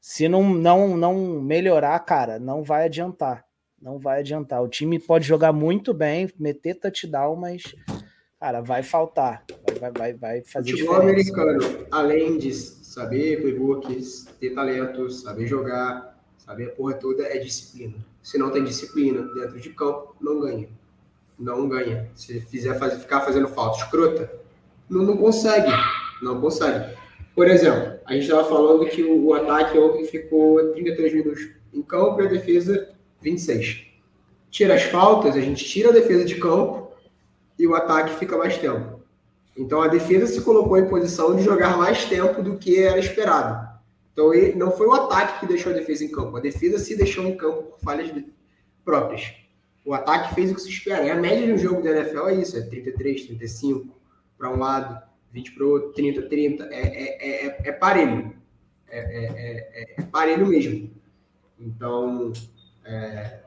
se não, não, não melhorar, cara, não vai adiantar. Não vai adiantar. O time pode jogar muito bem, meter touchdown, mas cara, vai faltar. Vai, vai, vai fazer Futebol diferença. americano, além de saber playbooks, ter talento, saber jogar, saber a porra toda, é disciplina. Se não tem disciplina dentro de campo, não ganha. Não ganha. Se fizer fazer, ficar fazendo falta escrota, não, não consegue. Não consegue. Por exemplo, a gente estava falando que o, o, ataque ontem ficou 33 minutos em campo e a defesa 26. Tira as faltas, a gente tira a defesa de campo e o ataque fica mais tempo. Então a defesa se colocou em posição de jogar mais tempo do que era esperado. Então ele, não foi o ataque que deixou a defesa em campo, a defesa se deixou em campo por falhas próprias. O ataque fez o que se espera. E a média de um jogo da NFL é isso: é 33, 35 para um lado, 20 para o outro, 30, 30. É, é, é, é parelho. É, é, é, é, parelho mesmo. Então, é,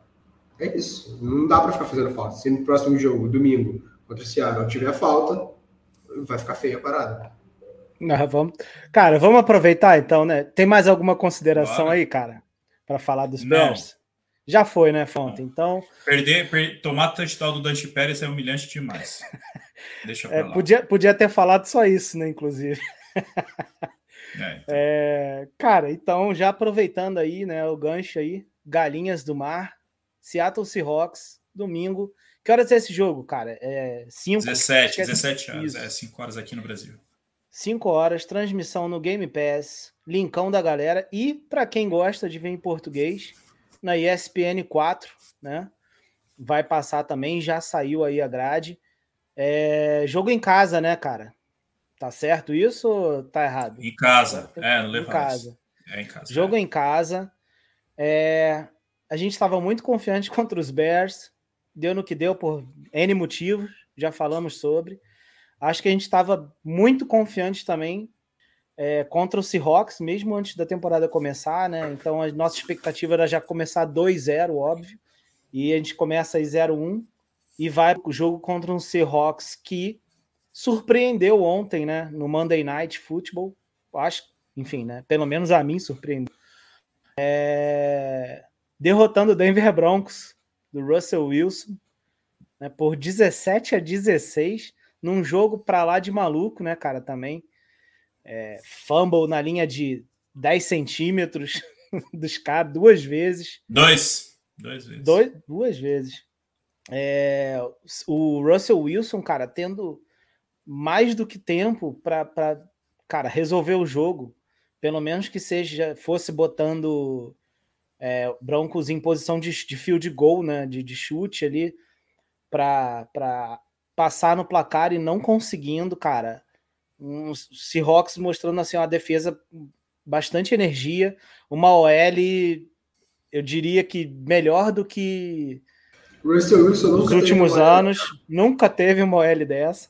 é isso. Não dá para ficar fazendo falta. Se no próximo jogo, domingo, contra o Seattle tiver falta, vai ficar feia a parada. Não, vamos... Cara, vamos aproveitar então, né? Tem mais alguma consideração aí, cara, para falar dos Bears? Já foi, né, Fonte? Então. Perder, per... tomar touchdown do Dante Pérez é humilhante demais. [LAUGHS] Deixa eu é, podia, podia ter falado só isso, né, inclusive. É, [LAUGHS] então. é, cara, então já aproveitando aí, né, o gancho aí, Galinhas do Mar, Seattle Seahawks, domingo, que horas é esse jogo, cara? É 5 17, 17 horas, é 5 horas aqui no Brasil. 5 horas, transmissão no Game Pass, linkão da galera e para quem gosta de ver em português, na ESPN 4, né? Vai passar também, já saiu aí a grade. É, jogo em casa, né, cara? Tá certo isso ou tá errado? Em casa, é, não leva Em casa. É em casa. Jogo é. em casa. É, a gente estava muito confiante [LAUGHS] contra os Bears deu no que deu por N motivos, já falamos sobre. Acho que a gente estava muito confiante também é, contra o Seahawks, mesmo antes da temporada começar, né? Então a nossa expectativa era já começar 2-0, óbvio, e a gente começa aí 0-1 e vai o jogo contra um Seahawks que surpreendeu ontem, né? No Monday Night Football. Acho, enfim, né? Pelo menos a mim surpreendeu. É... Derrotando o Denver Broncos do Russell Wilson, né, por 17 a 16, num jogo para lá de maluco, né, cara, também. É, fumble na linha de 10 centímetros [LAUGHS] dos caras duas vezes. Dois. Duas vezes. Dois, duas vezes. É, o Russell Wilson, cara, tendo mais do que tempo para cara resolver o jogo, pelo menos que seja fosse botando é, Broncos em posição de, de field goal, né, de, de chute ali para passar no placar e não conseguindo, cara. Um Seahawks mostrando assim uma defesa bastante energia, uma OL eu diria que melhor do que Russell Wilson nos últimos anos, nunca teve uma OL dessa.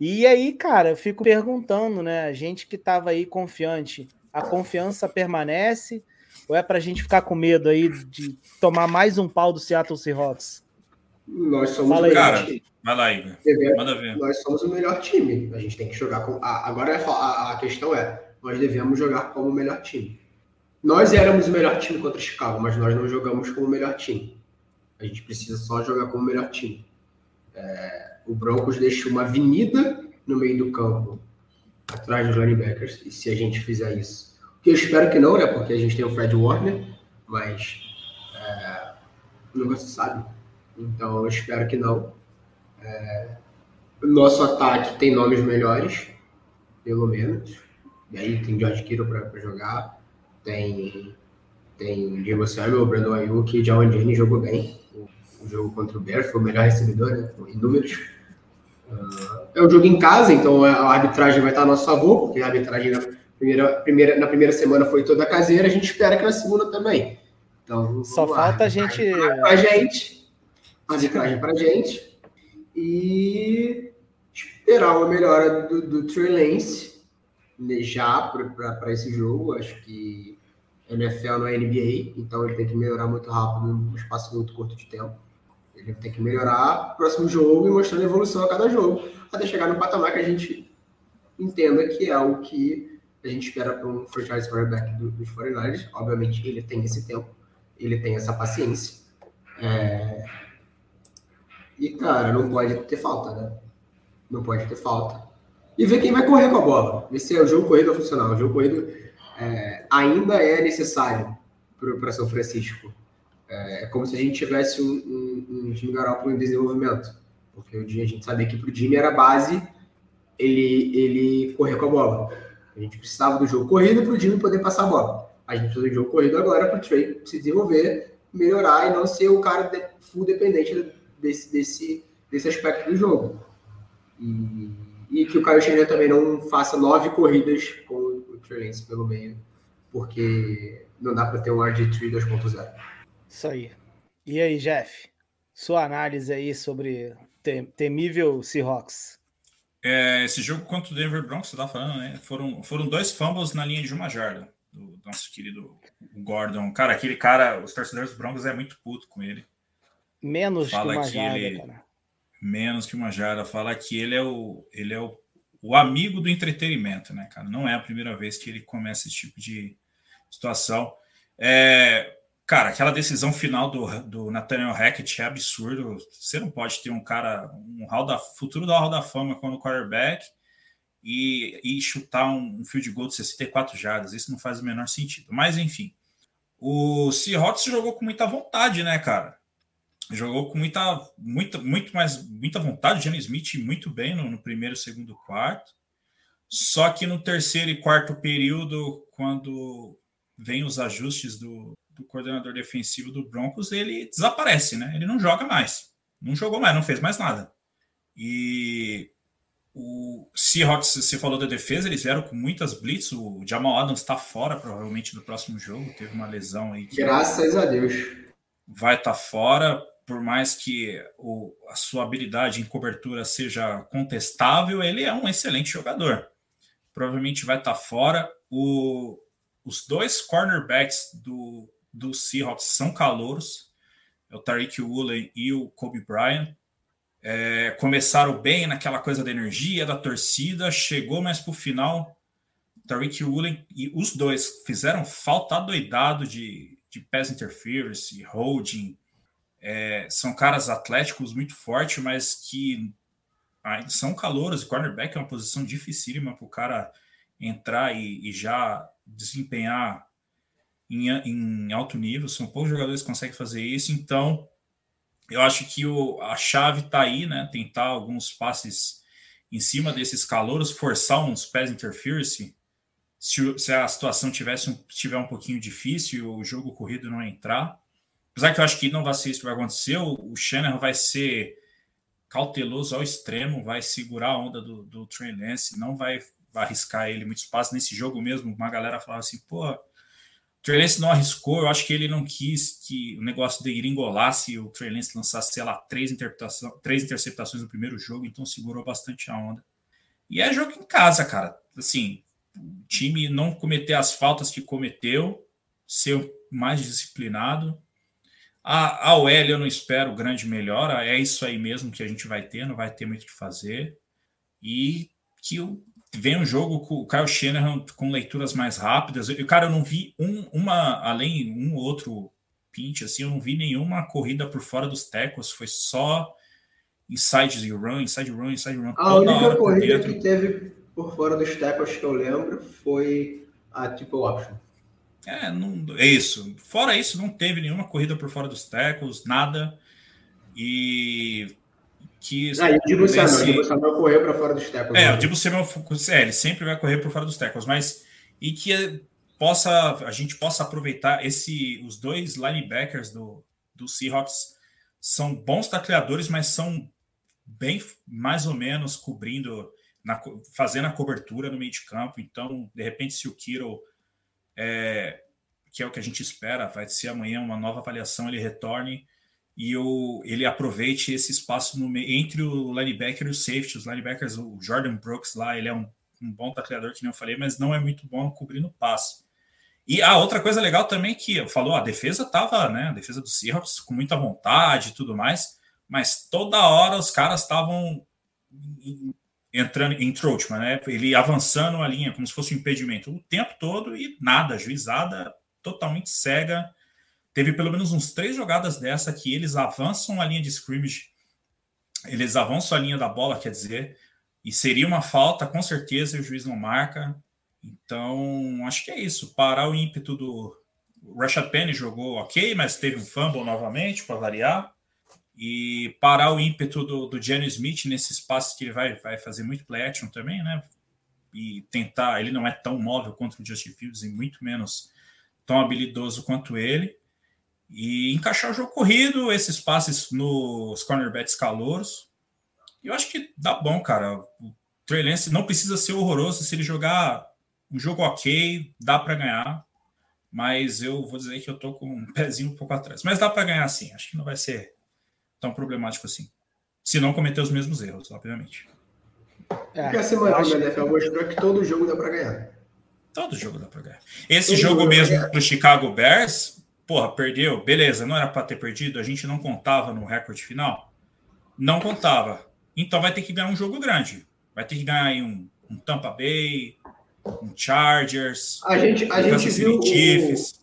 E aí, cara, eu fico perguntando, né? A gente que estava aí confiante, a confiança permanece ou é para a gente ficar com medo aí de tomar mais um pau do Seattle Seahawks? Nós somos Fala aí, cara. Vai lá, Igor. Manda ver. Nós somos o melhor time. A gente tem que jogar com. agora é a, a questão é: nós devemos jogar como o melhor time. Nós éramos o melhor time contra o Chicago, mas nós não jogamos como o melhor time. A gente precisa só jogar como o melhor time. É, o Broncos deixa uma avenida no meio do campo, atrás dos linebackers. E se a gente fizer isso, que eu espero que não, né? Porque a gente tem o Fred Warner, mas é, nunca se sabe. Então eu espero que não. É, nosso ataque tem nomes melhores, pelo menos. E aí tem George Kittle para jogar tem, tem Diego Samuel, Brandon Ayuk e Jawan Jennings jogou bem. O, jogo contra o Bears foi o melhor recebedor, né? Em números. Uh, é um jogo em casa, então a arbitragem vai estar a nosso favor, porque a arbitragem na primeira, primeira, na primeira semana foi toda caseira, a gente espera que na segunda também. Então, Só falta a gente. Pra gente. Arbitragem pra gente. E esperar uma melhora do, do Trey Lance já para esse jogo. Acho que NFL não é NBA, então ele tem que melhorar muito rápido num espaço muito curto de tempo. Ele tem que melhorar o próximo jogo e mostrando evolução a cada jogo, até chegar no patamar que a gente entenda que é o que a gente espera para um franchise quarterback do, dos 49ers. Obviamente, ele tem esse tempo, ele tem essa paciência. É... E, cara, não pode ter falta, né? Não pode ter falta. E ver quem vai correr com a bola. Esse é o jogo corrido funcional. O jogo corrido é, ainda é necessário para São Francisco. É, é, como se a gente tivesse um, um, um time Garoppolo em desenvolvimento. Porque o dia a gente sabia que para o Jimmy era base ele, ele correr com a bola. A gente precisava do jogo corrido para o Jimmy poder passar a bola. A gente precisa do jogo corrido agora para o Trey se desenvolver, melhorar e não ser o cara de, full dependente desse, desse, desse aspecto do jogo. E, e que o Caio Schenner também não faça nove corridas com Trey pelo meio, porque não dá para ter um RG3 2.0. Isso aí. E aí, Jeff? Sua análise aí sobre temível Seahawks. É, esse jogo contra o Denver Broncos, você tá falando, né? Foram, foram dois fumbles na linha de uma jarda do nosso querido Gordon. Cara, aquele cara, os torcedores dos Broncos é muito puto com ele. Menos Fala que uma jarda, ele, cara. Menos que uma jarda. Fala que ele é o, ele é o o amigo do entretenimento, né, cara? Não é a primeira vez que ele começa esse tipo de situação. É, cara, aquela decisão final do, do Nathaniel Hackett é absurdo. Você não pode ter um cara, um hall da, futuro da Hall da Fama como quarterback e, e chutar um, um field goal de 64 jardas. Isso não faz o menor sentido. Mas, enfim, o Seahawks jogou com muita vontade, né, cara? jogou com muita, muita, muito mais, muita vontade. Jenny Smith muito bem no, no primeiro, segundo, quarto. Só que no terceiro e quarto período, quando vem os ajustes do, do coordenador defensivo do Broncos, ele desaparece, né? Ele não joga mais. Não jogou mais, não fez mais nada. E o Seahawks, você falou da defesa, eles vieram com muitas blitz. O Jamal Adams está fora, provavelmente, do próximo jogo. Teve uma lesão aí. Graças a Deus. Vai estar tá fora por mais que o, a sua habilidade em cobertura seja contestável, ele é um excelente jogador. Provavelmente vai estar fora. O, os dois cornerbacks do, do Seahawks são calouros, é o Tariq Woolen e o Kobe Bryant. É, começaram bem naquela coisa da energia, da torcida, chegou mais para o final. Tariq Woolen e os dois fizeram falta doidado de, de pass interference, holding, É, são caras atléticos muito fortes, mas que são calouros. E cornerback é uma posição dificílima para o cara entrar e, e já desempenhar em, em, alto nível. São poucos jogadores que conseguem fazer isso. Então, eu acho que o, a chave está aí, né? Tentar alguns passes em cima desses calouros, forçar uns pés interference. Se, se a situação tivesse tiver um pouquinho difícil, o jogo corrido não entrar. Apesar que eu acho que não vai ser isso que vai acontecer, o, o vai ser cauteloso ao extremo, vai segurar a onda do, do Trey Lance, não vai, vai arriscar ele muito espaço. Nesse jogo mesmo, uma galera falava assim, pô, Trey Lance não arriscou, eu acho que ele não quis que o negócio de gringolasse o Trey Lance lançasse, sei lá, três, três interceptações no primeiro jogo, então segurou bastante a onda. E é jogo em casa, cara. Assim, o time não cometer as faltas que cometeu, ser mais disciplinado, a, a OL eu não espero grande melhora, é isso aí mesmo que a gente vai ter, não vai ter muito o que fazer. E que vem um jogo com o Kyle Shanahan com leituras mais rápidas. Eu, cara, eu não vi um, uma, além um outro pinch, assim, eu não vi nenhuma corrida por fora dos tecos, foi só inside run, inside run, inside run. A única corrida que teve por fora dos tecos que eu lembro foi a triple option. É, não, é isso. Fora isso, não teve nenhuma corrida por fora dos tecos, nada. E que ah, e o Dibu Samuel, o Dibu Samuel correu para fora dos tecos. É, né? o Dibu Samuel, é, ele sempre vai correr por fora dos tecos, mas e que possa a gente possa aproveitar esse os dois linebackers do, do Seahawks são bons tacleadores, mas são bem mais ou menos cobrindo na, fazendo a cobertura no meio de campo. Então, de repente, se o Kiro é, que é o que a gente espera, vai ser amanhã uma nova avaliação, ele retorne e ele aproveite esse espaço no, entre o linebacker e o safety. Os linebackers, o Jordan Brooks lá, ele é um, um bom tacleador, que nem eu falei, mas não é muito bom cobrindo passe. E a outra coisa legal também que falou, a defesa estava, né, a defesa do Seahawks com muita vontade e tudo mais, mas toda hora os caras estavam entrando em Troutman, né? Ele avançando a linha como se fosse um impedimento o tempo todo e nada, juizada totalmente cega. Teve pelo menos uns três jogadas dessa que eles avançam a linha de scrimmage, eles avançam a linha da bola, quer dizer, e seria uma falta, com certeza, e o juiz não marca. Então, acho que é isso. Parar o ímpeto do. O Rashad Penny jogou ok, mas teve um fumble novamente para variar e parar o ímpeto do, do Smith nesse espaço que ele vai, vai fazer muito play action também, né? E tentar, ele não é tão móvel quanto o Justin Fields e muito menos tão habilidoso quanto ele. E encaixar o jogo corrido, esses passes nos cornerbacks calouros. E eu acho que dá bom, cara. O Trey Lance não precisa ser horroroso. Se ele jogar um jogo ok, dá para ganhar. Mas eu vou dizer que eu tô com um pezinho um pouco atrás. Mas dá para ganhar sim. Acho que não vai ser tão problemático assim. Se não cometer os mesmos erros, obviamente. É, Porque a semana acho... da NFL mostrou que todo jogo dá para ganhar. Todo jogo dá para ganhar. Esse todo jogo mesmo do Chicago Bears, porra, perdeu, beleza, não era para ter perdido, a gente não contava no recorde final? Não contava. Então vai ter que ganhar um jogo grande. Vai ter que ganhar um, um Tampa Bay, um Chargers, a gente, a um gente viu Chiefs.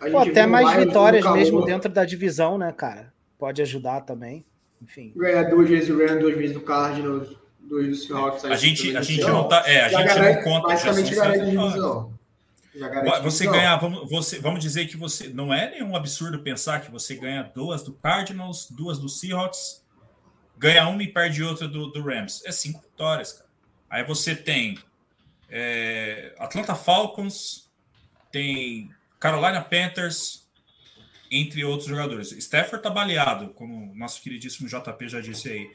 O... Pô, até mais vitórias mesmo dentro da divisão, né, cara? pode ajudar também. Enfim. Ganhar duas vezes o Rams, duas vezes o Cardinals, duas do Seahawks. A gente, a gente não tá. É, a gente não conta. Basicamente garante divisão. Você ganhar, vamos, você, vamos dizer que você não é nenhum absurdo pensar que você ganha duas do Cardinals, duas do Seahawks, ganha uma e perde outra do, do Rams. É cinco vitórias, cara. Aí você tem é, Atlanta Falcons, tem Carolina Panthers, entre outros jogadores. Stafford tá baleado, como o nosso queridíssimo JP já disse aí.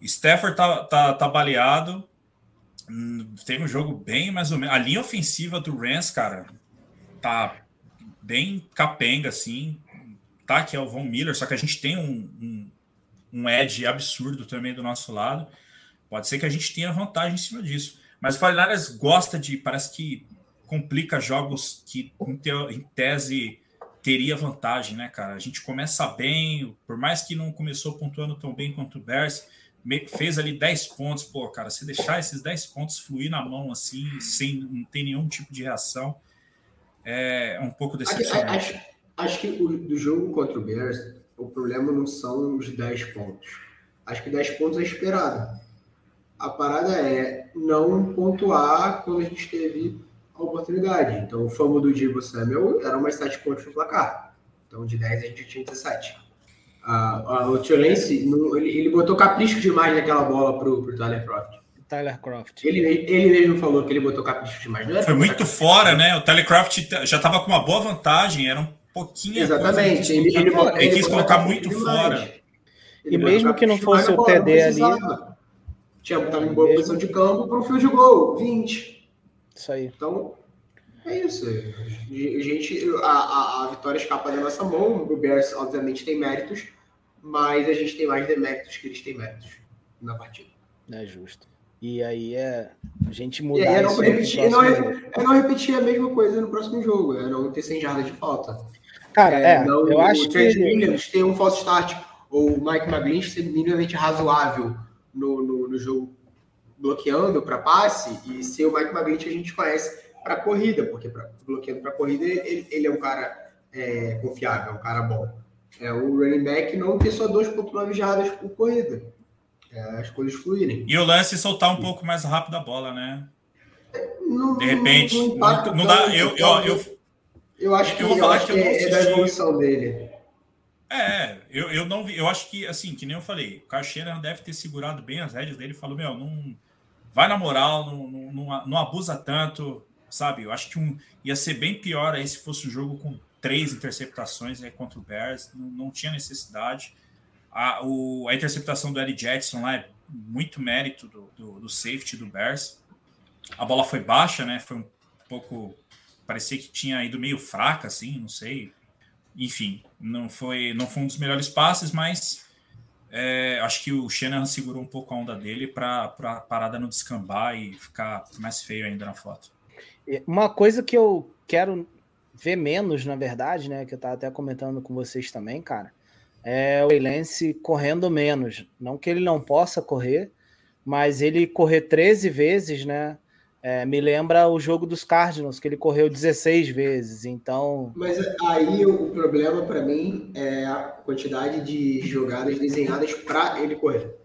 Stafford tá, tá, tá baleado. Hum, teve um jogo bem mais ou menos. A linha ofensiva do Rams, cara, tá bem capenga, assim. Tá, que é o Von Miller, só que a gente tem um, um, um edge absurdo também do nosso lado. Pode ser que a gente tenha vantagem em cima disso. Mas o Fortnite gosta de. Parece que complica jogos que, em tese, teria vantagem, né, cara? A gente começa bem, por mais que não começou pontuando tão bem quanto o Bears, fez ali 10 pontos, pô, cara, se deixar esses 10 pontos fluir na mão assim, sem não ter nenhum tipo de reação, é um pouco decepcionante. Acho, acho, que o, do jogo contra o Bears, o problema não são os 10 pontos. Acho que 10 pontos é esperado. A parada é não pontuar quando a gente teve a oportunidade. Então, o famo do Divo Samuel era mais 7 pontos no placar. Então, de 10 a gente tinha 17. Ah, o Tio Lance, ele, ele botou capricho demais naquela bola pro, pro Tyler Croft. Tyler Croft. Ele, ele mesmo falou que ele botou capricho demais. Não Foi muito fora, né? O Tyler Croft já estava com uma boa vantagem, era um pouquinho. Exatamente. Ele, ele, ele, ele quis colocar muito fora. E mesmo que não fosse o TD ali. Tinha estava em boa mesmo... posição de campo para o field goal, 20. Isso aí. Então, é isso. A gente, a, a, a vitória escapa da nossa mão. O Bears, obviamente, tem méritos, mas a gente tem mais deméritos que eles têm méritos na partida. É justo. E aí é a gente mudar é não, repetir, não, é não repetir a mesma coisa no próximo jogo, é não ter 100 jardas de falta. Cara, é, é não, eu acho que... O Williams tem um false start, ou o Mike McGlinch ser minimamente razoável no, no, no jogo bloqueando para passe, e ser o Mike McGlinch a gente conhece para corrida, porque pra, bloqueando para corrida ele, ele, é um cara é, confiável, é um cara bom. É o running back não ter só 2.9 jardas por corrida. É, as coisas fluírem. E o lance soltar um pouco mais rápido a bola, né? Não, de repente, não, não, não dá. Eu, eu, eu, eu, acho que, eu vou falar que, que é, é da evolução dele. É, eu, eu não vi. Eu acho que, assim, que nem eu falei, o Carcheira deve ter segurado bem as rédeas dele e falou: Meu, não vai na moral, não, não, não, não abusa tanto, sabe? Eu acho que um, ia ser bem pior aí se fosse um jogo com três interceptações aí contra o Bears, não, não tinha necessidade. A, o, a interceptação do Eddie Jackson lá é muito mérito do, do, do, safety do Bears. A bola foi baixa, né? Foi um pouco. Parecia que tinha ido meio fraca, assim, não sei. Enfim, não foi, não foi um dos melhores passes, mas é, acho que o Shannon segurou um pouco a onda dele para a parada não descambar e ficar mais feio ainda na foto. Uma coisa que eu quero ver menos, na verdade, né? Que eu estava até comentando com vocês também, cara é o Lance correndo menos. Não que ele não possa correr, mas ele correr 13 vezes, né? É, me lembra o jogo dos Cardinals, que ele correu 16 vezes, então... Mas aí o problema para mim é a quantidade de jogadas desenhadas para ele correr.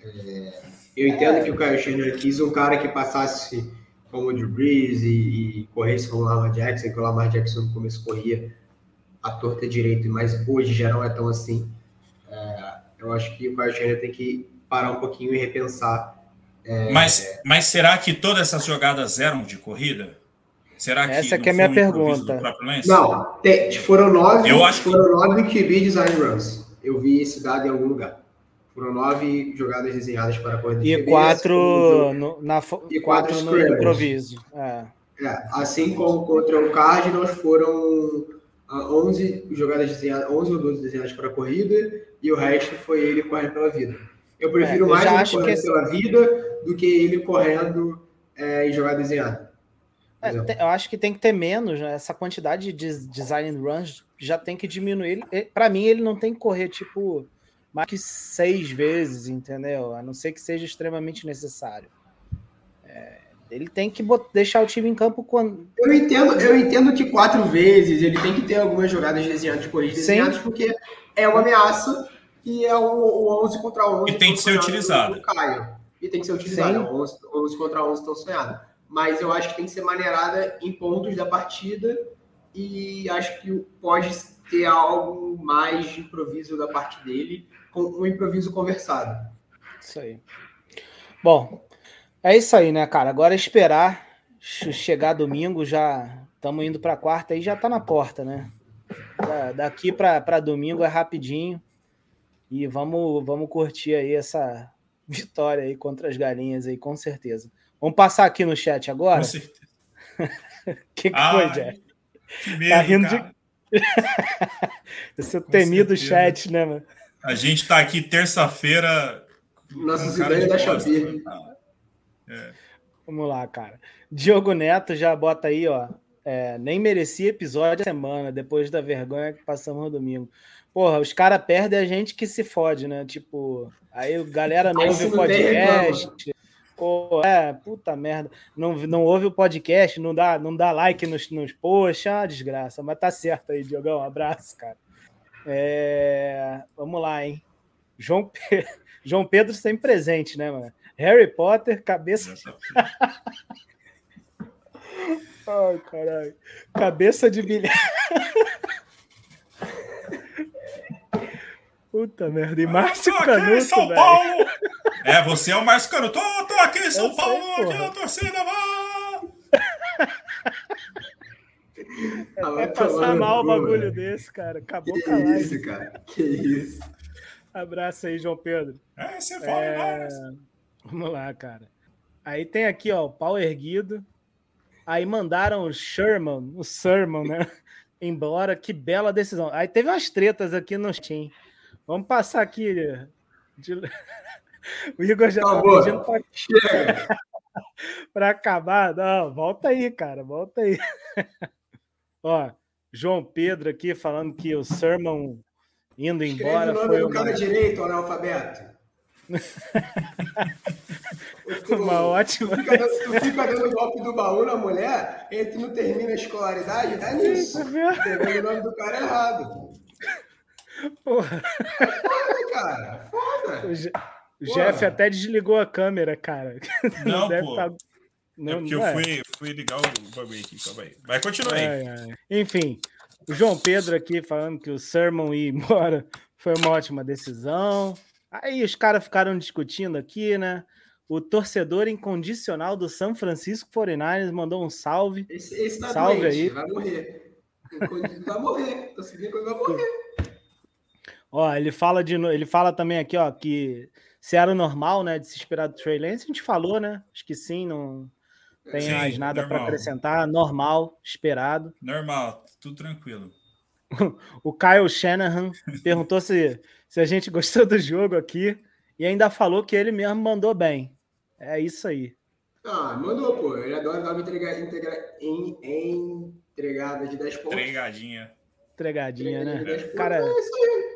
É, eu entendo é... que o Kyle Shanahan quis um cara que passasse como o Drew Brees e, e corresse como o Lamar Jackson, que o Lamar Jackson no começo corria a torta direito, mas hoje já não é tão assim. É, eu acho que o Kyle tem que parar um pouquinho e repensar. É... Mas, mas será que todas essas jogadas eram de corrida? Será que Essa que é a minha pergunta. Não, tem, foram nove, eu acho foram que... nove QB design runs. Eu vi esse dado em algum lugar. Foram nove jogadas desenhadas para a corrida. E quatro, no, na, e quatro, quatro no improviso. É. É, assim como contra o Cardinals foram 11 jogadas desenhadas, 11 ou 12 desenhadas para a corrida e o resto foi ele correndo pela vida. Eu prefiro é, eu mais ele correndo esse... pela vida do que ele correndo é, em jogada desenhada. É, eu acho que tem que ter menos, né? essa quantidade de design runs já tem que diminuir. Para mim, ele não tem que correr tipo mais que seis vezes, entendeu? A não ser que seja extremamente necessário. É, ele tem que botar, deixar o time em campo quando. Eu entendo, eu entendo que quatro vezes ele tem que ter algumas jogadas desenhadas de corrida desenhadas, porque é uma ameaça e é o, o 11 contra 11. E tem que ser utilizado. E tem que ser utilizado. 11, 11 contra 11 estão sonhado. Mas eu acho que tem que ser maneirada em pontos da partida e acho que pode ter algo mais de improviso da parte dele, um improviso conversado. Isso aí. Bom, é isso aí, né, cara? Agora é esperar chegar domingo, já estamos indo para quarta e já está na porta, né? Daqui para domingo é rapidinho e vamos, vamos curtir aí essa vitória aí contra as galinhas aí, com certeza. Vamos passar aqui no chat agora? Com certeza. O [LAUGHS] que, que foi, Jeff? Que medo, tá rindo cara. de. [LAUGHS] Esse temido chat, né, mano? A gente tá aqui terça-feira. Nossas ideias da Xavier. É. Vamos lá, cara. Diogo Neto já bota aí, ó. É, nem merecia episódio a semana, depois da vergonha que passamos no domingo. Porra, os caras perdem a gente que se fode, né? Tipo, aí galera não ouve o podcast. Pô, é, puta merda. Não, não ouve o podcast, não dá, não dá like nos, nos posts, ah, desgraça. Mas tá certo aí, Diogão. Um abraço, cara. É, vamos lá, hein? João, Pe... [LAUGHS] João Pedro sempre presente, né, mano? Harry Potter, cabeça. [LAUGHS] Ai, caralho. Cabeça de bilhete. [LAUGHS] Puta merda. E Márcio Eu tô aqui Canuto, em São velho. Paulo! É, você é o Márcio Canuto. Tô, tô aqui em São Eu sei, Paulo, aqui porra. na torcida, vá! Vai vai passar mal o bagulho desse, cara. Acabou Que com a live. isso, cara? Que isso? Abraço aí, João Pedro. É, você fala, É, vai. Vamos lá, cara. Aí tem aqui, ó, o pau erguido. Aí mandaram o Sherman, o Sermon, né? [LAUGHS] Embora. Que bela decisão. Aí teve umas tretas aqui no Steam. Vamos passar aqui. de- [LAUGHS] O Igor já tá pedindo pra, Chega! [LAUGHS] pra acabar. Não, volta aí, cara. Volta aí. Ó, João Pedro aqui falando que o Sermon indo Escreve embora o nome foi do uma, cara direito, analfabeto. [LAUGHS] Tu- uma ótima. Tu fica, dando, tu fica dando golpe do baú na mulher, e tu não termina a escolaridade, dá nisso. Escrevendo o nome do cara errado. Porra. Foda, cara. Foda. O, Je-. Jeff até desligou a câmera, cara. [LAUGHS] Não, deve pô. tá- É Não, porque não eu é. fui, fui ligar o bagulho aqui, calma aí. Mas continua aí. Ai, ai. Enfim, o João Pedro aqui falando que o Sermon ir embora [LAUGHS] foi uma ótima decisão. Aí os caras ficaram discutindo aqui, né? O torcedor incondicional do São Francisco 49ers mandou um salve. Esse, esse tá Salve doente, aí. vai morrer. Vai morrer. Vai morrer. Ó, ele fala de ele fala também aqui, ó, que se era normal, né, de se esperar do Trey Lance, a gente falou, né? Acho que sim, não tem Sim, mais nada para acrescentar, normal, esperado. Normal, tudo tranquilo. [LAUGHS] O Kyle Shanahan perguntou se, se a gente gostou do jogo aqui e ainda falou que ele mesmo mandou bem. É isso aí. Ah, mandou, pô. Ele adora dar uma entrega, integra, em, entregada de 10 pontos. Tregadinha. Entregadinha, Entregadinha de 10 né? pontos. Cara, É isso aí.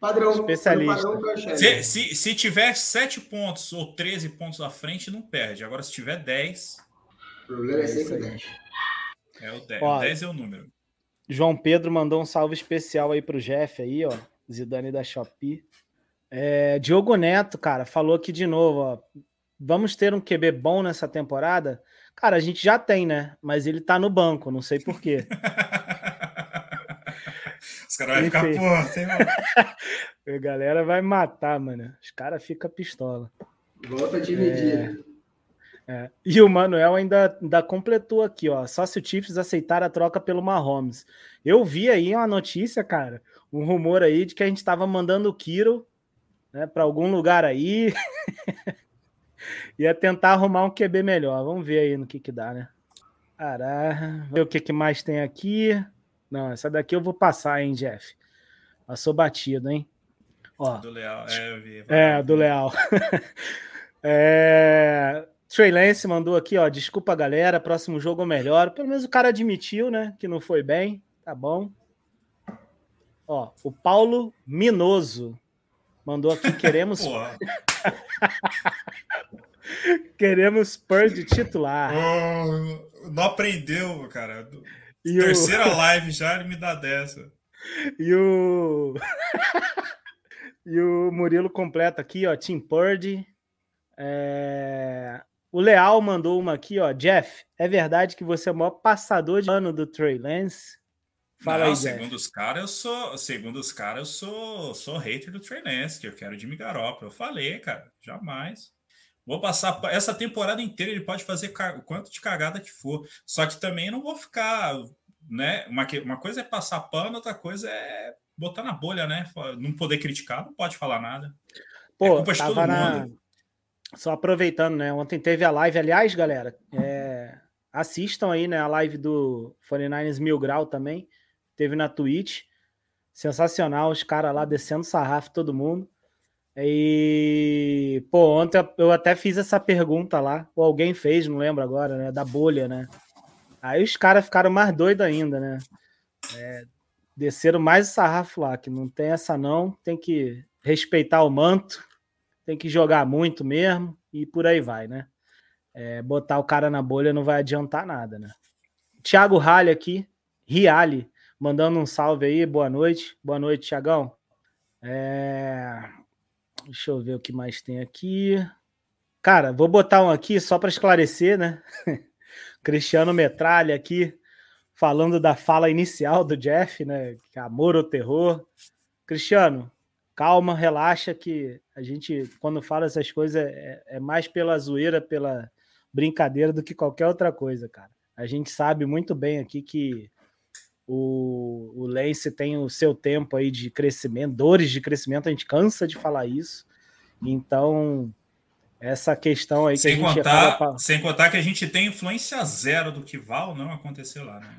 Padrão. Especialista. Padrão. Se, se, se tiver 7 pontos ou 13 pontos à frente, não perde. Agora, se tiver 10, O problema é É sempre aí. 10. é o 10. Ó, o 10 é o número. João Pedro mandou um salve especial aí pro Jeff aí, ó. Zidane da Shopee. É, Diogo Neto, cara, falou aqui de novo, ó. Vamos ter um QB bom nessa temporada? Cara, a gente já tem, né? Mas ele tá no banco, não sei por quê. [LAUGHS] Os caras vão ficar, pô, tem [LAUGHS] A galera vai matar, mano. Os caras ficam pistola. Volta a dividir. É. E o Manuel ainda, ainda completou aqui, ó. Só se o Chiefs aceitar a troca pelo Mahomes. Eu vi aí uma notícia, cara, um rumor aí de que a gente estava mandando o Kiro né, para algum lugar aí. [LAUGHS] Ia tentar arrumar um QB melhor. Vamos ver aí no que que dá, né? Caralho. Ver o que, que mais tem aqui. Não, essa daqui eu vou passar, hein, Jeff. Passou batido, hein? Ó, do Leal. É, eu vi. é, do Leal. [LAUGHS] é... Trey Lance mandou aqui, ó. Desculpa, galera. Próximo jogo melhor. Pelo menos o cara admitiu, né? Que não foi bem. Tá bom. Ó, o Paulo Minoso mandou aqui. [LAUGHS] Queremos, [LAUGHS] queremos Purge titular. Oh, não aprendeu, cara. E o, Terceira live já ele me dá dessa. e o, [LAUGHS] e o Murilo completa aqui, ó. Team Purge. É... O Leal mandou uma aqui, ó. Jeff, é verdade que você é o maior passador de ano do Trey Lance? Fala não, aí, Jeff. segundo os caras, eu sou. Segundo os caras, eu sou, sou hater do Trey Lance, que eu quero Jimmy Garoppolo. Eu falei, cara, jamais. Vou passar pa- essa temporada inteira, ele pode fazer o quanto de cagada que for. Só que também não vou ficar, né? Uma, uma coisa é passar pano, outra coisa é botar na bolha, né? Não poder criticar, não pode falar nada. Pô, É culpa de todo na... mundo. Só aproveitando, né? Ontem teve a live. Aliás, galera, é, assistam aí, né? A live do 49ers Mil Grau também. Teve na Twitch. Sensacional, os caras lá descendo sarrafo, todo mundo. E, pô, ontem eu até fiz essa pergunta lá, ou alguém fez, não lembro agora, né? Da bolha, né? Aí os caras ficaram mais doidos ainda, né? É, desceram mais o sarrafo lá, que não tem essa não, tem que respeitar o manto, tem que jogar muito mesmo, e por aí vai, né? É, botar o cara na bolha não vai adiantar nada, né? Thiago Ralli aqui, Riali, mandando um salve aí, boa noite. Boa noite, Tiagão. É... Deixa eu ver o que mais tem aqui. Cara, vou botar um aqui só para esclarecer, né? [LAUGHS] Cristiano Metralha aqui, falando da fala inicial do Jeff, né? É amor ou terror. Cristiano, calma, relaxa, que a gente, quando fala essas coisas, é, é mais pela zoeira, pela brincadeira do que qualquer outra coisa, cara. A gente sabe muito bem aqui que o, o Lance tem o seu tempo aí de crescimento, dores de crescimento, a gente cansa de falar isso. Então, essa questão aí que sem a gente contar, fala... Sem contar que a gente tem influência zero do que Val não aconteceu lá, né?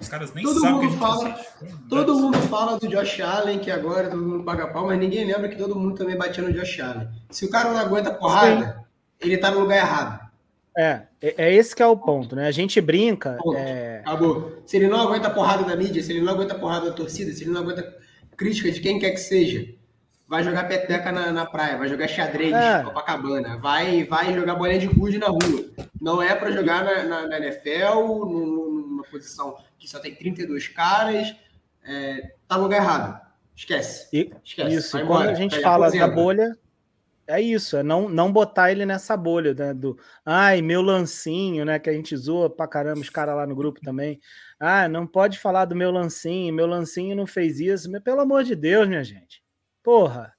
Os caras nem todo sabem mundo fala, Todo mundo fala do Josh Allen, que agora todo mundo paga pau, mas ninguém lembra que todo mundo também batia no Josh Allen. Se o cara não aguenta porrada, Sim. ele tá no lugar errado. É, é, é esse que é o ponto, né? A gente brinca. É... Acabou. Se ele não aguenta porrada da mídia, se ele não aguenta porrada da torcida, se ele não aguenta crítica de quem quer que seja, vai jogar peteca na, na praia, vai jogar xadrez é. Copacabana, vai, vai jogar bolinha de gude na rua. Não é para jogar na, na, na NFL, numa posição que só tem 32 caras, é, tá no lugar errado. Esquece. E, Esquece. Isso, e quando a gente fala da bolha, é isso, é não, não botar ele nessa bolha, né? Do ai, meu lancinho, né? Que a gente zoa pra caramba os caras lá no grupo também. Ah, não pode falar do meu lancinho, meu lancinho não fez isso. Mas, pelo amor de Deus, minha gente. Porra,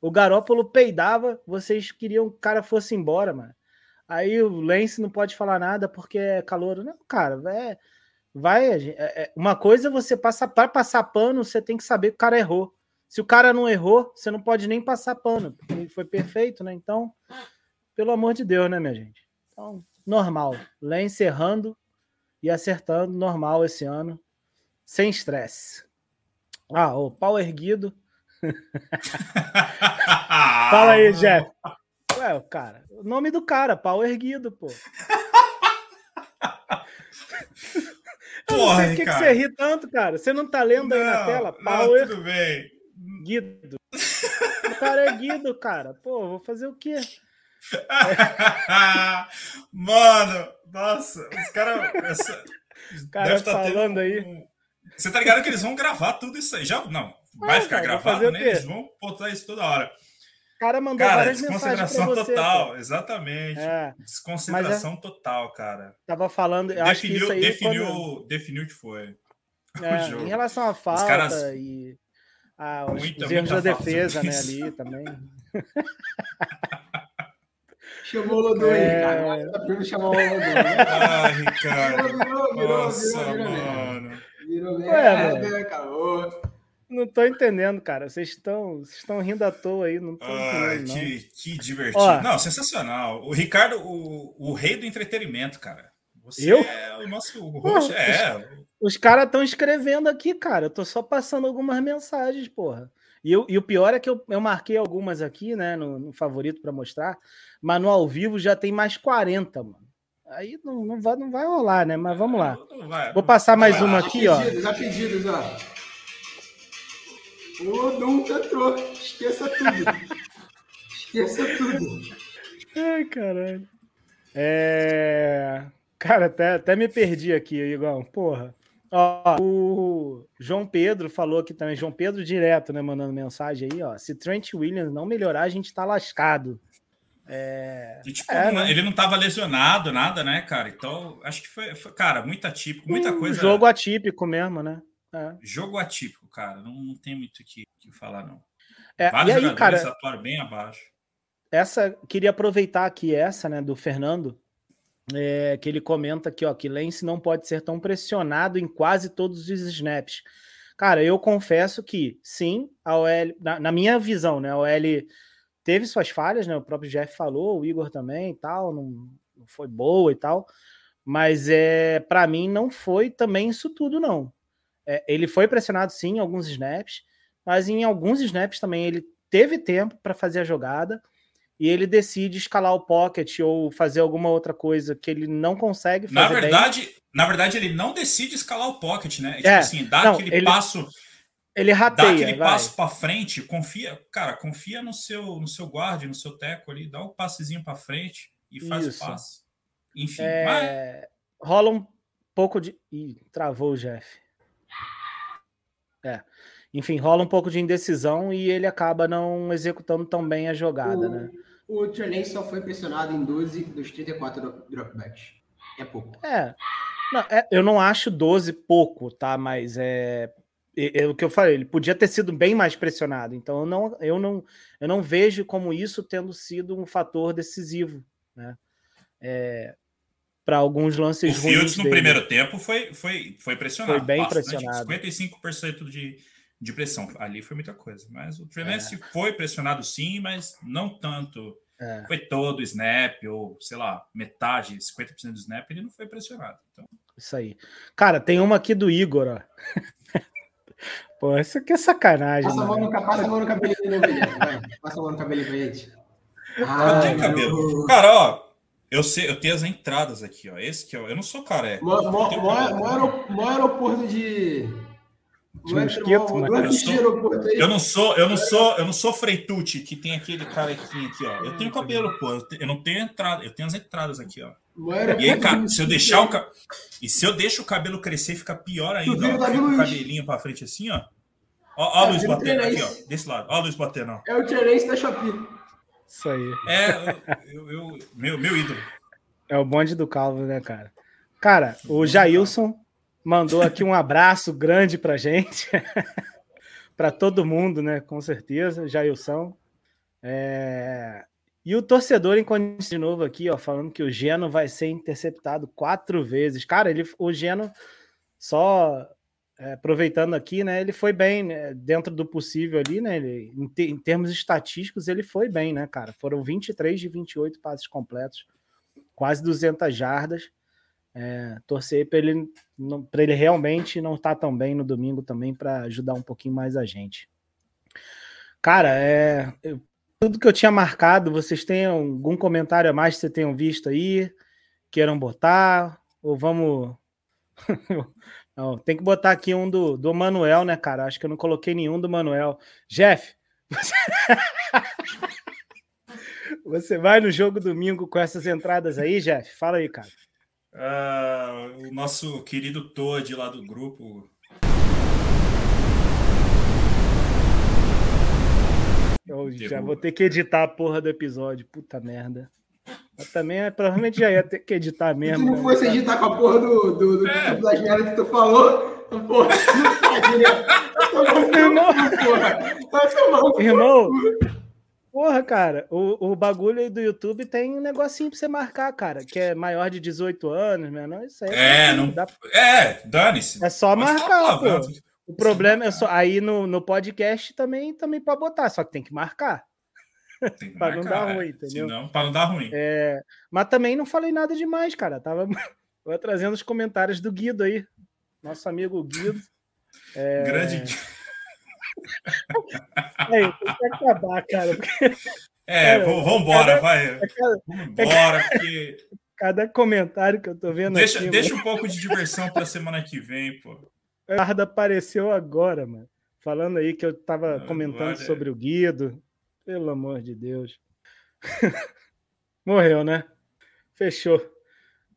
o Garópolo peidava, vocês queriam que o cara fosse embora, mano. Aí o Lance não pode falar nada porque é calor. Não, cara, é, vai. É, é, uma coisa você passa para passar pano, você tem que saber que o cara errou. Se o cara não errou, você não pode nem passar pano, porque ele foi perfeito, né? Então, pelo amor de Deus, né, minha gente? Então, normal. Lance errando e acertando, normal esse ano, sem estresse. Ah, o pau erguido. [LAUGHS] Fala aí, Jeff. Ué, cara, o nome do cara, pau erguido, pô. [LAUGHS] Porra, por que, que você ri tanto, cara? Você não tá lendo não, aí na tela? Power... Não, tudo bem. Guido. O cara é Guido, cara. Pô, vou fazer o quê? [LAUGHS] Mano, nossa, os caras. Essa... cara tá falando aí. Você tá ligado que eles vão gravar tudo isso aí? Já não, vai ficar cara, gravado, né? Eles vão botar isso toda hora. O cara mandou cara, várias mensagens total, exatamente. É, desconsideração é... total, cara. Tava falando, definiu, acho que isso aí definiu, quando... definiu o que foi. É, [LAUGHS] em relação à falta caras... e ah, os, muita, os erros da defesa, né, ali também. [LAUGHS] Chamou o Lodô aí, é... cara. Tá primo chamar o Lodô. Ai, [LAUGHS] Ricardo. Virou, virou, Nossa, virou, virou, mano. Virou merda, acabou. Não tô entendendo, cara. Vocês estão, vocês estão rindo à toa aí. Não tô Ai, entendendo, que, que divertido. Ó, não, sensacional. O Ricardo, o, o rei do entretenimento, cara. Você eu? é o nosso host. é. Os caras estão escrevendo aqui, cara. Eu tô só passando algumas mensagens, porra. E, eu, e o pior é que eu, eu marquei algumas aqui, né, no, no favorito para mostrar, mas no ao vivo já tem mais 40, mano. Aí não, não, vai, não vai rolar, né? Mas vamos lá. Vai, Vou passar mais uma aqui, ó. Já pedidos, ó. O nunca entrou. Esqueça tudo. Esqueça tudo. Ai, caralho. É... Cara, até, até me perdi aqui, Igor. Porra. Ó, o João Pedro falou aqui também, João Pedro direto, né, mandando mensagem aí, ó. Se Trent Williams não melhorar, a gente tá lascado. É... E, tipo, é, né? ele não tava lesionado, nada, né, cara? Então, acho que foi, foi cara, muito atípico, muita um coisa. Jogo atípico mesmo, né? É. Jogo atípico, cara. Não, não tem muito o que, que, falar, não. É, Vários e aí, cara, atuaram bem abaixo. Essa, queria aproveitar aqui essa, né, do Fernando, é, que ele comenta aqui, ó, que Lance não pode ser tão pressionado em quase todos os snaps. Cara, eu confesso que sim, a OL, na, na, minha visão, né, a OL teve suas falhas, né? O próprio Jeff falou, o Igor também e tal, não, não foi boa e tal, mas é para mim não foi também isso tudo, não. É, ele foi pressionado sim em alguns snaps, mas em alguns snaps também ele teve tempo para fazer a jogada e ele decide escalar o pocket ou fazer alguma outra coisa que ele não consegue fazer. Na verdade, bem. na verdade ele não decide escalar o pocket, né? Tipo é, assim, dá não, aquele ele, passo ele rateia, dá aquele vai. passo para frente, confia, cara, confia no seu no seu guard, no seu teco ali, dá o um passezinho para frente e faz Isso. o passe. Enfim, é... mas... rola um pouco de Ih, travou o Jeff. É. Enfim, rola um pouco de indecisão e ele acaba não executando tão bem a jogada, o, né? O Trey só foi pressionado em 12 dos 34 dropbacks. É pouco. É. Não, é, eu não acho 12 pouco, tá? Mas é, é, é, o que eu falei, ele podia ter sido bem mais pressionado. Então eu não, eu não, eu não vejo como isso tendo sido um fator decisivo, né? É, para alguns lances o Fields no dele. primeiro tempo foi, foi, foi pressionado. Foi bem bastante, pressionado. 55% de, de pressão. Ali foi muita coisa. Mas o Tremence é. foi pressionado sim, mas não tanto. É. Foi todo o snap, ou sei lá, metade, 50% do snap, ele não foi pressionado. Então... Isso aí. Cara, tem uma aqui do Igor, ó. [LAUGHS] Pô, isso aqui é sacanagem. Passa a mão no, passa a mão no cabelinho do vai. Passa a mão no pra gente. Ah, eu tenho cabelo. Cara, ó, eu, sei, eu tenho as entradas aqui, ó. Esse que ó, eu não sou careca. Mó aeroporto de de mosquito, mas... eu, sou, eu não sou, eu não sou, eu não sou Freitucci, que tem aquele carequinho aqui, ó. Eu tenho cabelo, pô. Eu não tenho entrada, eu tenho as entradas aqui, ó. E aí, cara, se eu deixar o ca... e se eu deixo o cabelo crescer, fica pior ainda. Ó, fica o cabelinho para frente assim, ó. Ó, ó a luz batendo aqui, ó. Desse lado. Ó a luz batendo, ó. É o Terence da Shopee. Isso aí. É, eu, eu, meu, meu ídolo. É o bonde do calvo, né, cara? Cara, o Jailson mandou aqui um abraço grande para gente, [LAUGHS] para todo mundo, né? Com certeza, Jailson. É... E o torcedor em de novo aqui, ó, falando que o Geno vai ser interceptado quatro vezes. Cara, ele, o Geno, só aproveitando aqui, né? Ele foi bem né, dentro do possível ali, né? Ele, em, te, em, termos estatísticos, ele foi bem, né, cara? Foram 23 de 28 passes completos, quase 200 jardas. É, torcer para ele, para ele realmente não estar tá tão bem no domingo também para ajudar um pouquinho mais a gente. Cara, é, eu, tudo que eu tinha marcado, vocês têm algum comentário a mais que vocês tenham visto aí? Queiram botar? Ou vamos. [LAUGHS] não, tem que botar aqui um do, do Manuel, né, cara? Acho que eu não coloquei nenhum do Manuel. Jeff, você... [LAUGHS] você vai no jogo domingo com essas entradas aí, Jeff? Fala aí, cara. Uh, o nosso querido Toad lá do grupo. Eu já vou ter que editar a porra do episódio. Puta merda. Mas também é, provavelmente já ia ter que editar mesmo. Se não né? fosse editar com a porra do, do, do, é. das merdas que tu falou, porra, não pode, né? Irmão, irmão, Porra, cara, o, o bagulho aí do YouTube tem um negocinho pra você marcar, cara, que é maior de 18 anos, menor. Isso aí é, não. Dá... É, dane-se. É só Mas marcar, pô. O problema é só. Aí no, no podcast também, também pode botar, só que tem que marcar. [LAUGHS] para não dar ruim, é. entendeu? Senão, para não dar ruim. É, mas também não falei nada demais, cara. Tava [LAUGHS] trazendo os comentários do Guido aí. Nosso amigo Guido. [LAUGHS] É... Grande Guido. É, tem que acabar, cara. É, vamos embora, vai. Vamos embora, porque. Cada comentário que eu tô vendo deixa, aqui. Deixa mano. um pouco de diversão pra semana que vem, pô. O Eduardo apareceu agora, mano. Falando aí que eu tava comentando sobre o Guido. Pelo amor de Deus. [LAUGHS] Morreu, né? Fechou.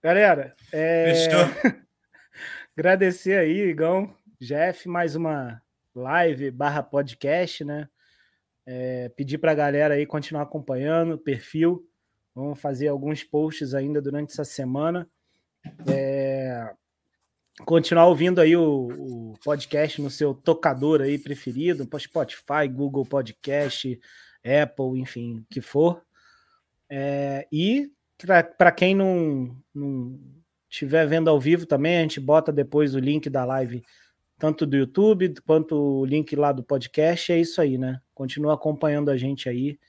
Galera, é... Fechou. [LAUGHS] agradecer aí, Igão, Jeff, mais uma live barra podcast, né? É, pedir para a galera aí continuar acompanhando o perfil. Vamos fazer alguns posts ainda durante essa semana. É, continuar ouvindo aí o, o, podcast no seu tocador aí preferido, Spotify, Google Podcast, Apple, enfim, o que for. É, e para quem não, não estiver vendo ao vivo também, a gente bota depois o link da live tanto do YouTube quanto o link lá do podcast. É isso aí, né? Continua acompanhando a gente aí,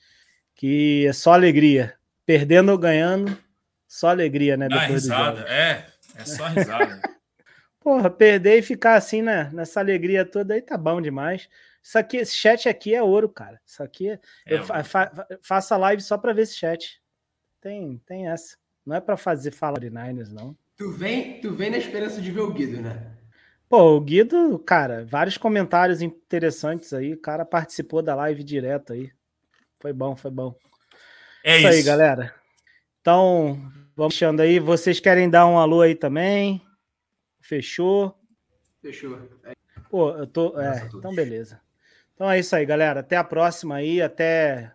que é só alegria. Perdendo ou ganhando, só alegria, né? Dá risada, é, é só risada. [LAUGHS] Porra, perder e ficar assim, né? Nessa alegria toda aí tá bom demais. Isso aqui, esse chat aqui é ouro, cara. Isso aqui é. é eu fa fa faço a live só pra ver esse chat. Tem, tem essa. Não é pra fazer fala de Niners, não. Tu vem, tu vem na esperança de ver o Guido, né? Pô, o Guido, cara, vários comentários interessantes aí. O cara participou da live direto aí. Foi bom, foi bom. É isso, isso. aí, galera. Então, vamos deixando aí. Vocês querem dar um alô aí também? Fechou? Fechou. Pô, eu tô. É, então beleza. Então é isso aí, galera. Até a próxima aí, até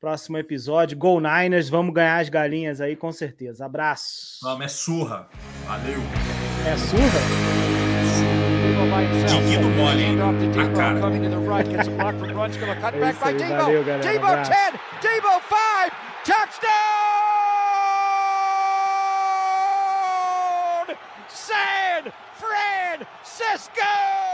próximo episódio. Go Niners, vamos ganhar as galinhas aí com certeza. Abraço. Vamos, é surra. Valeu. É surra? Tiquinho mole, hein? Na cara. É valeu, galera. Debo Abraço. 10, Debo 5, touchdown! San Francisco!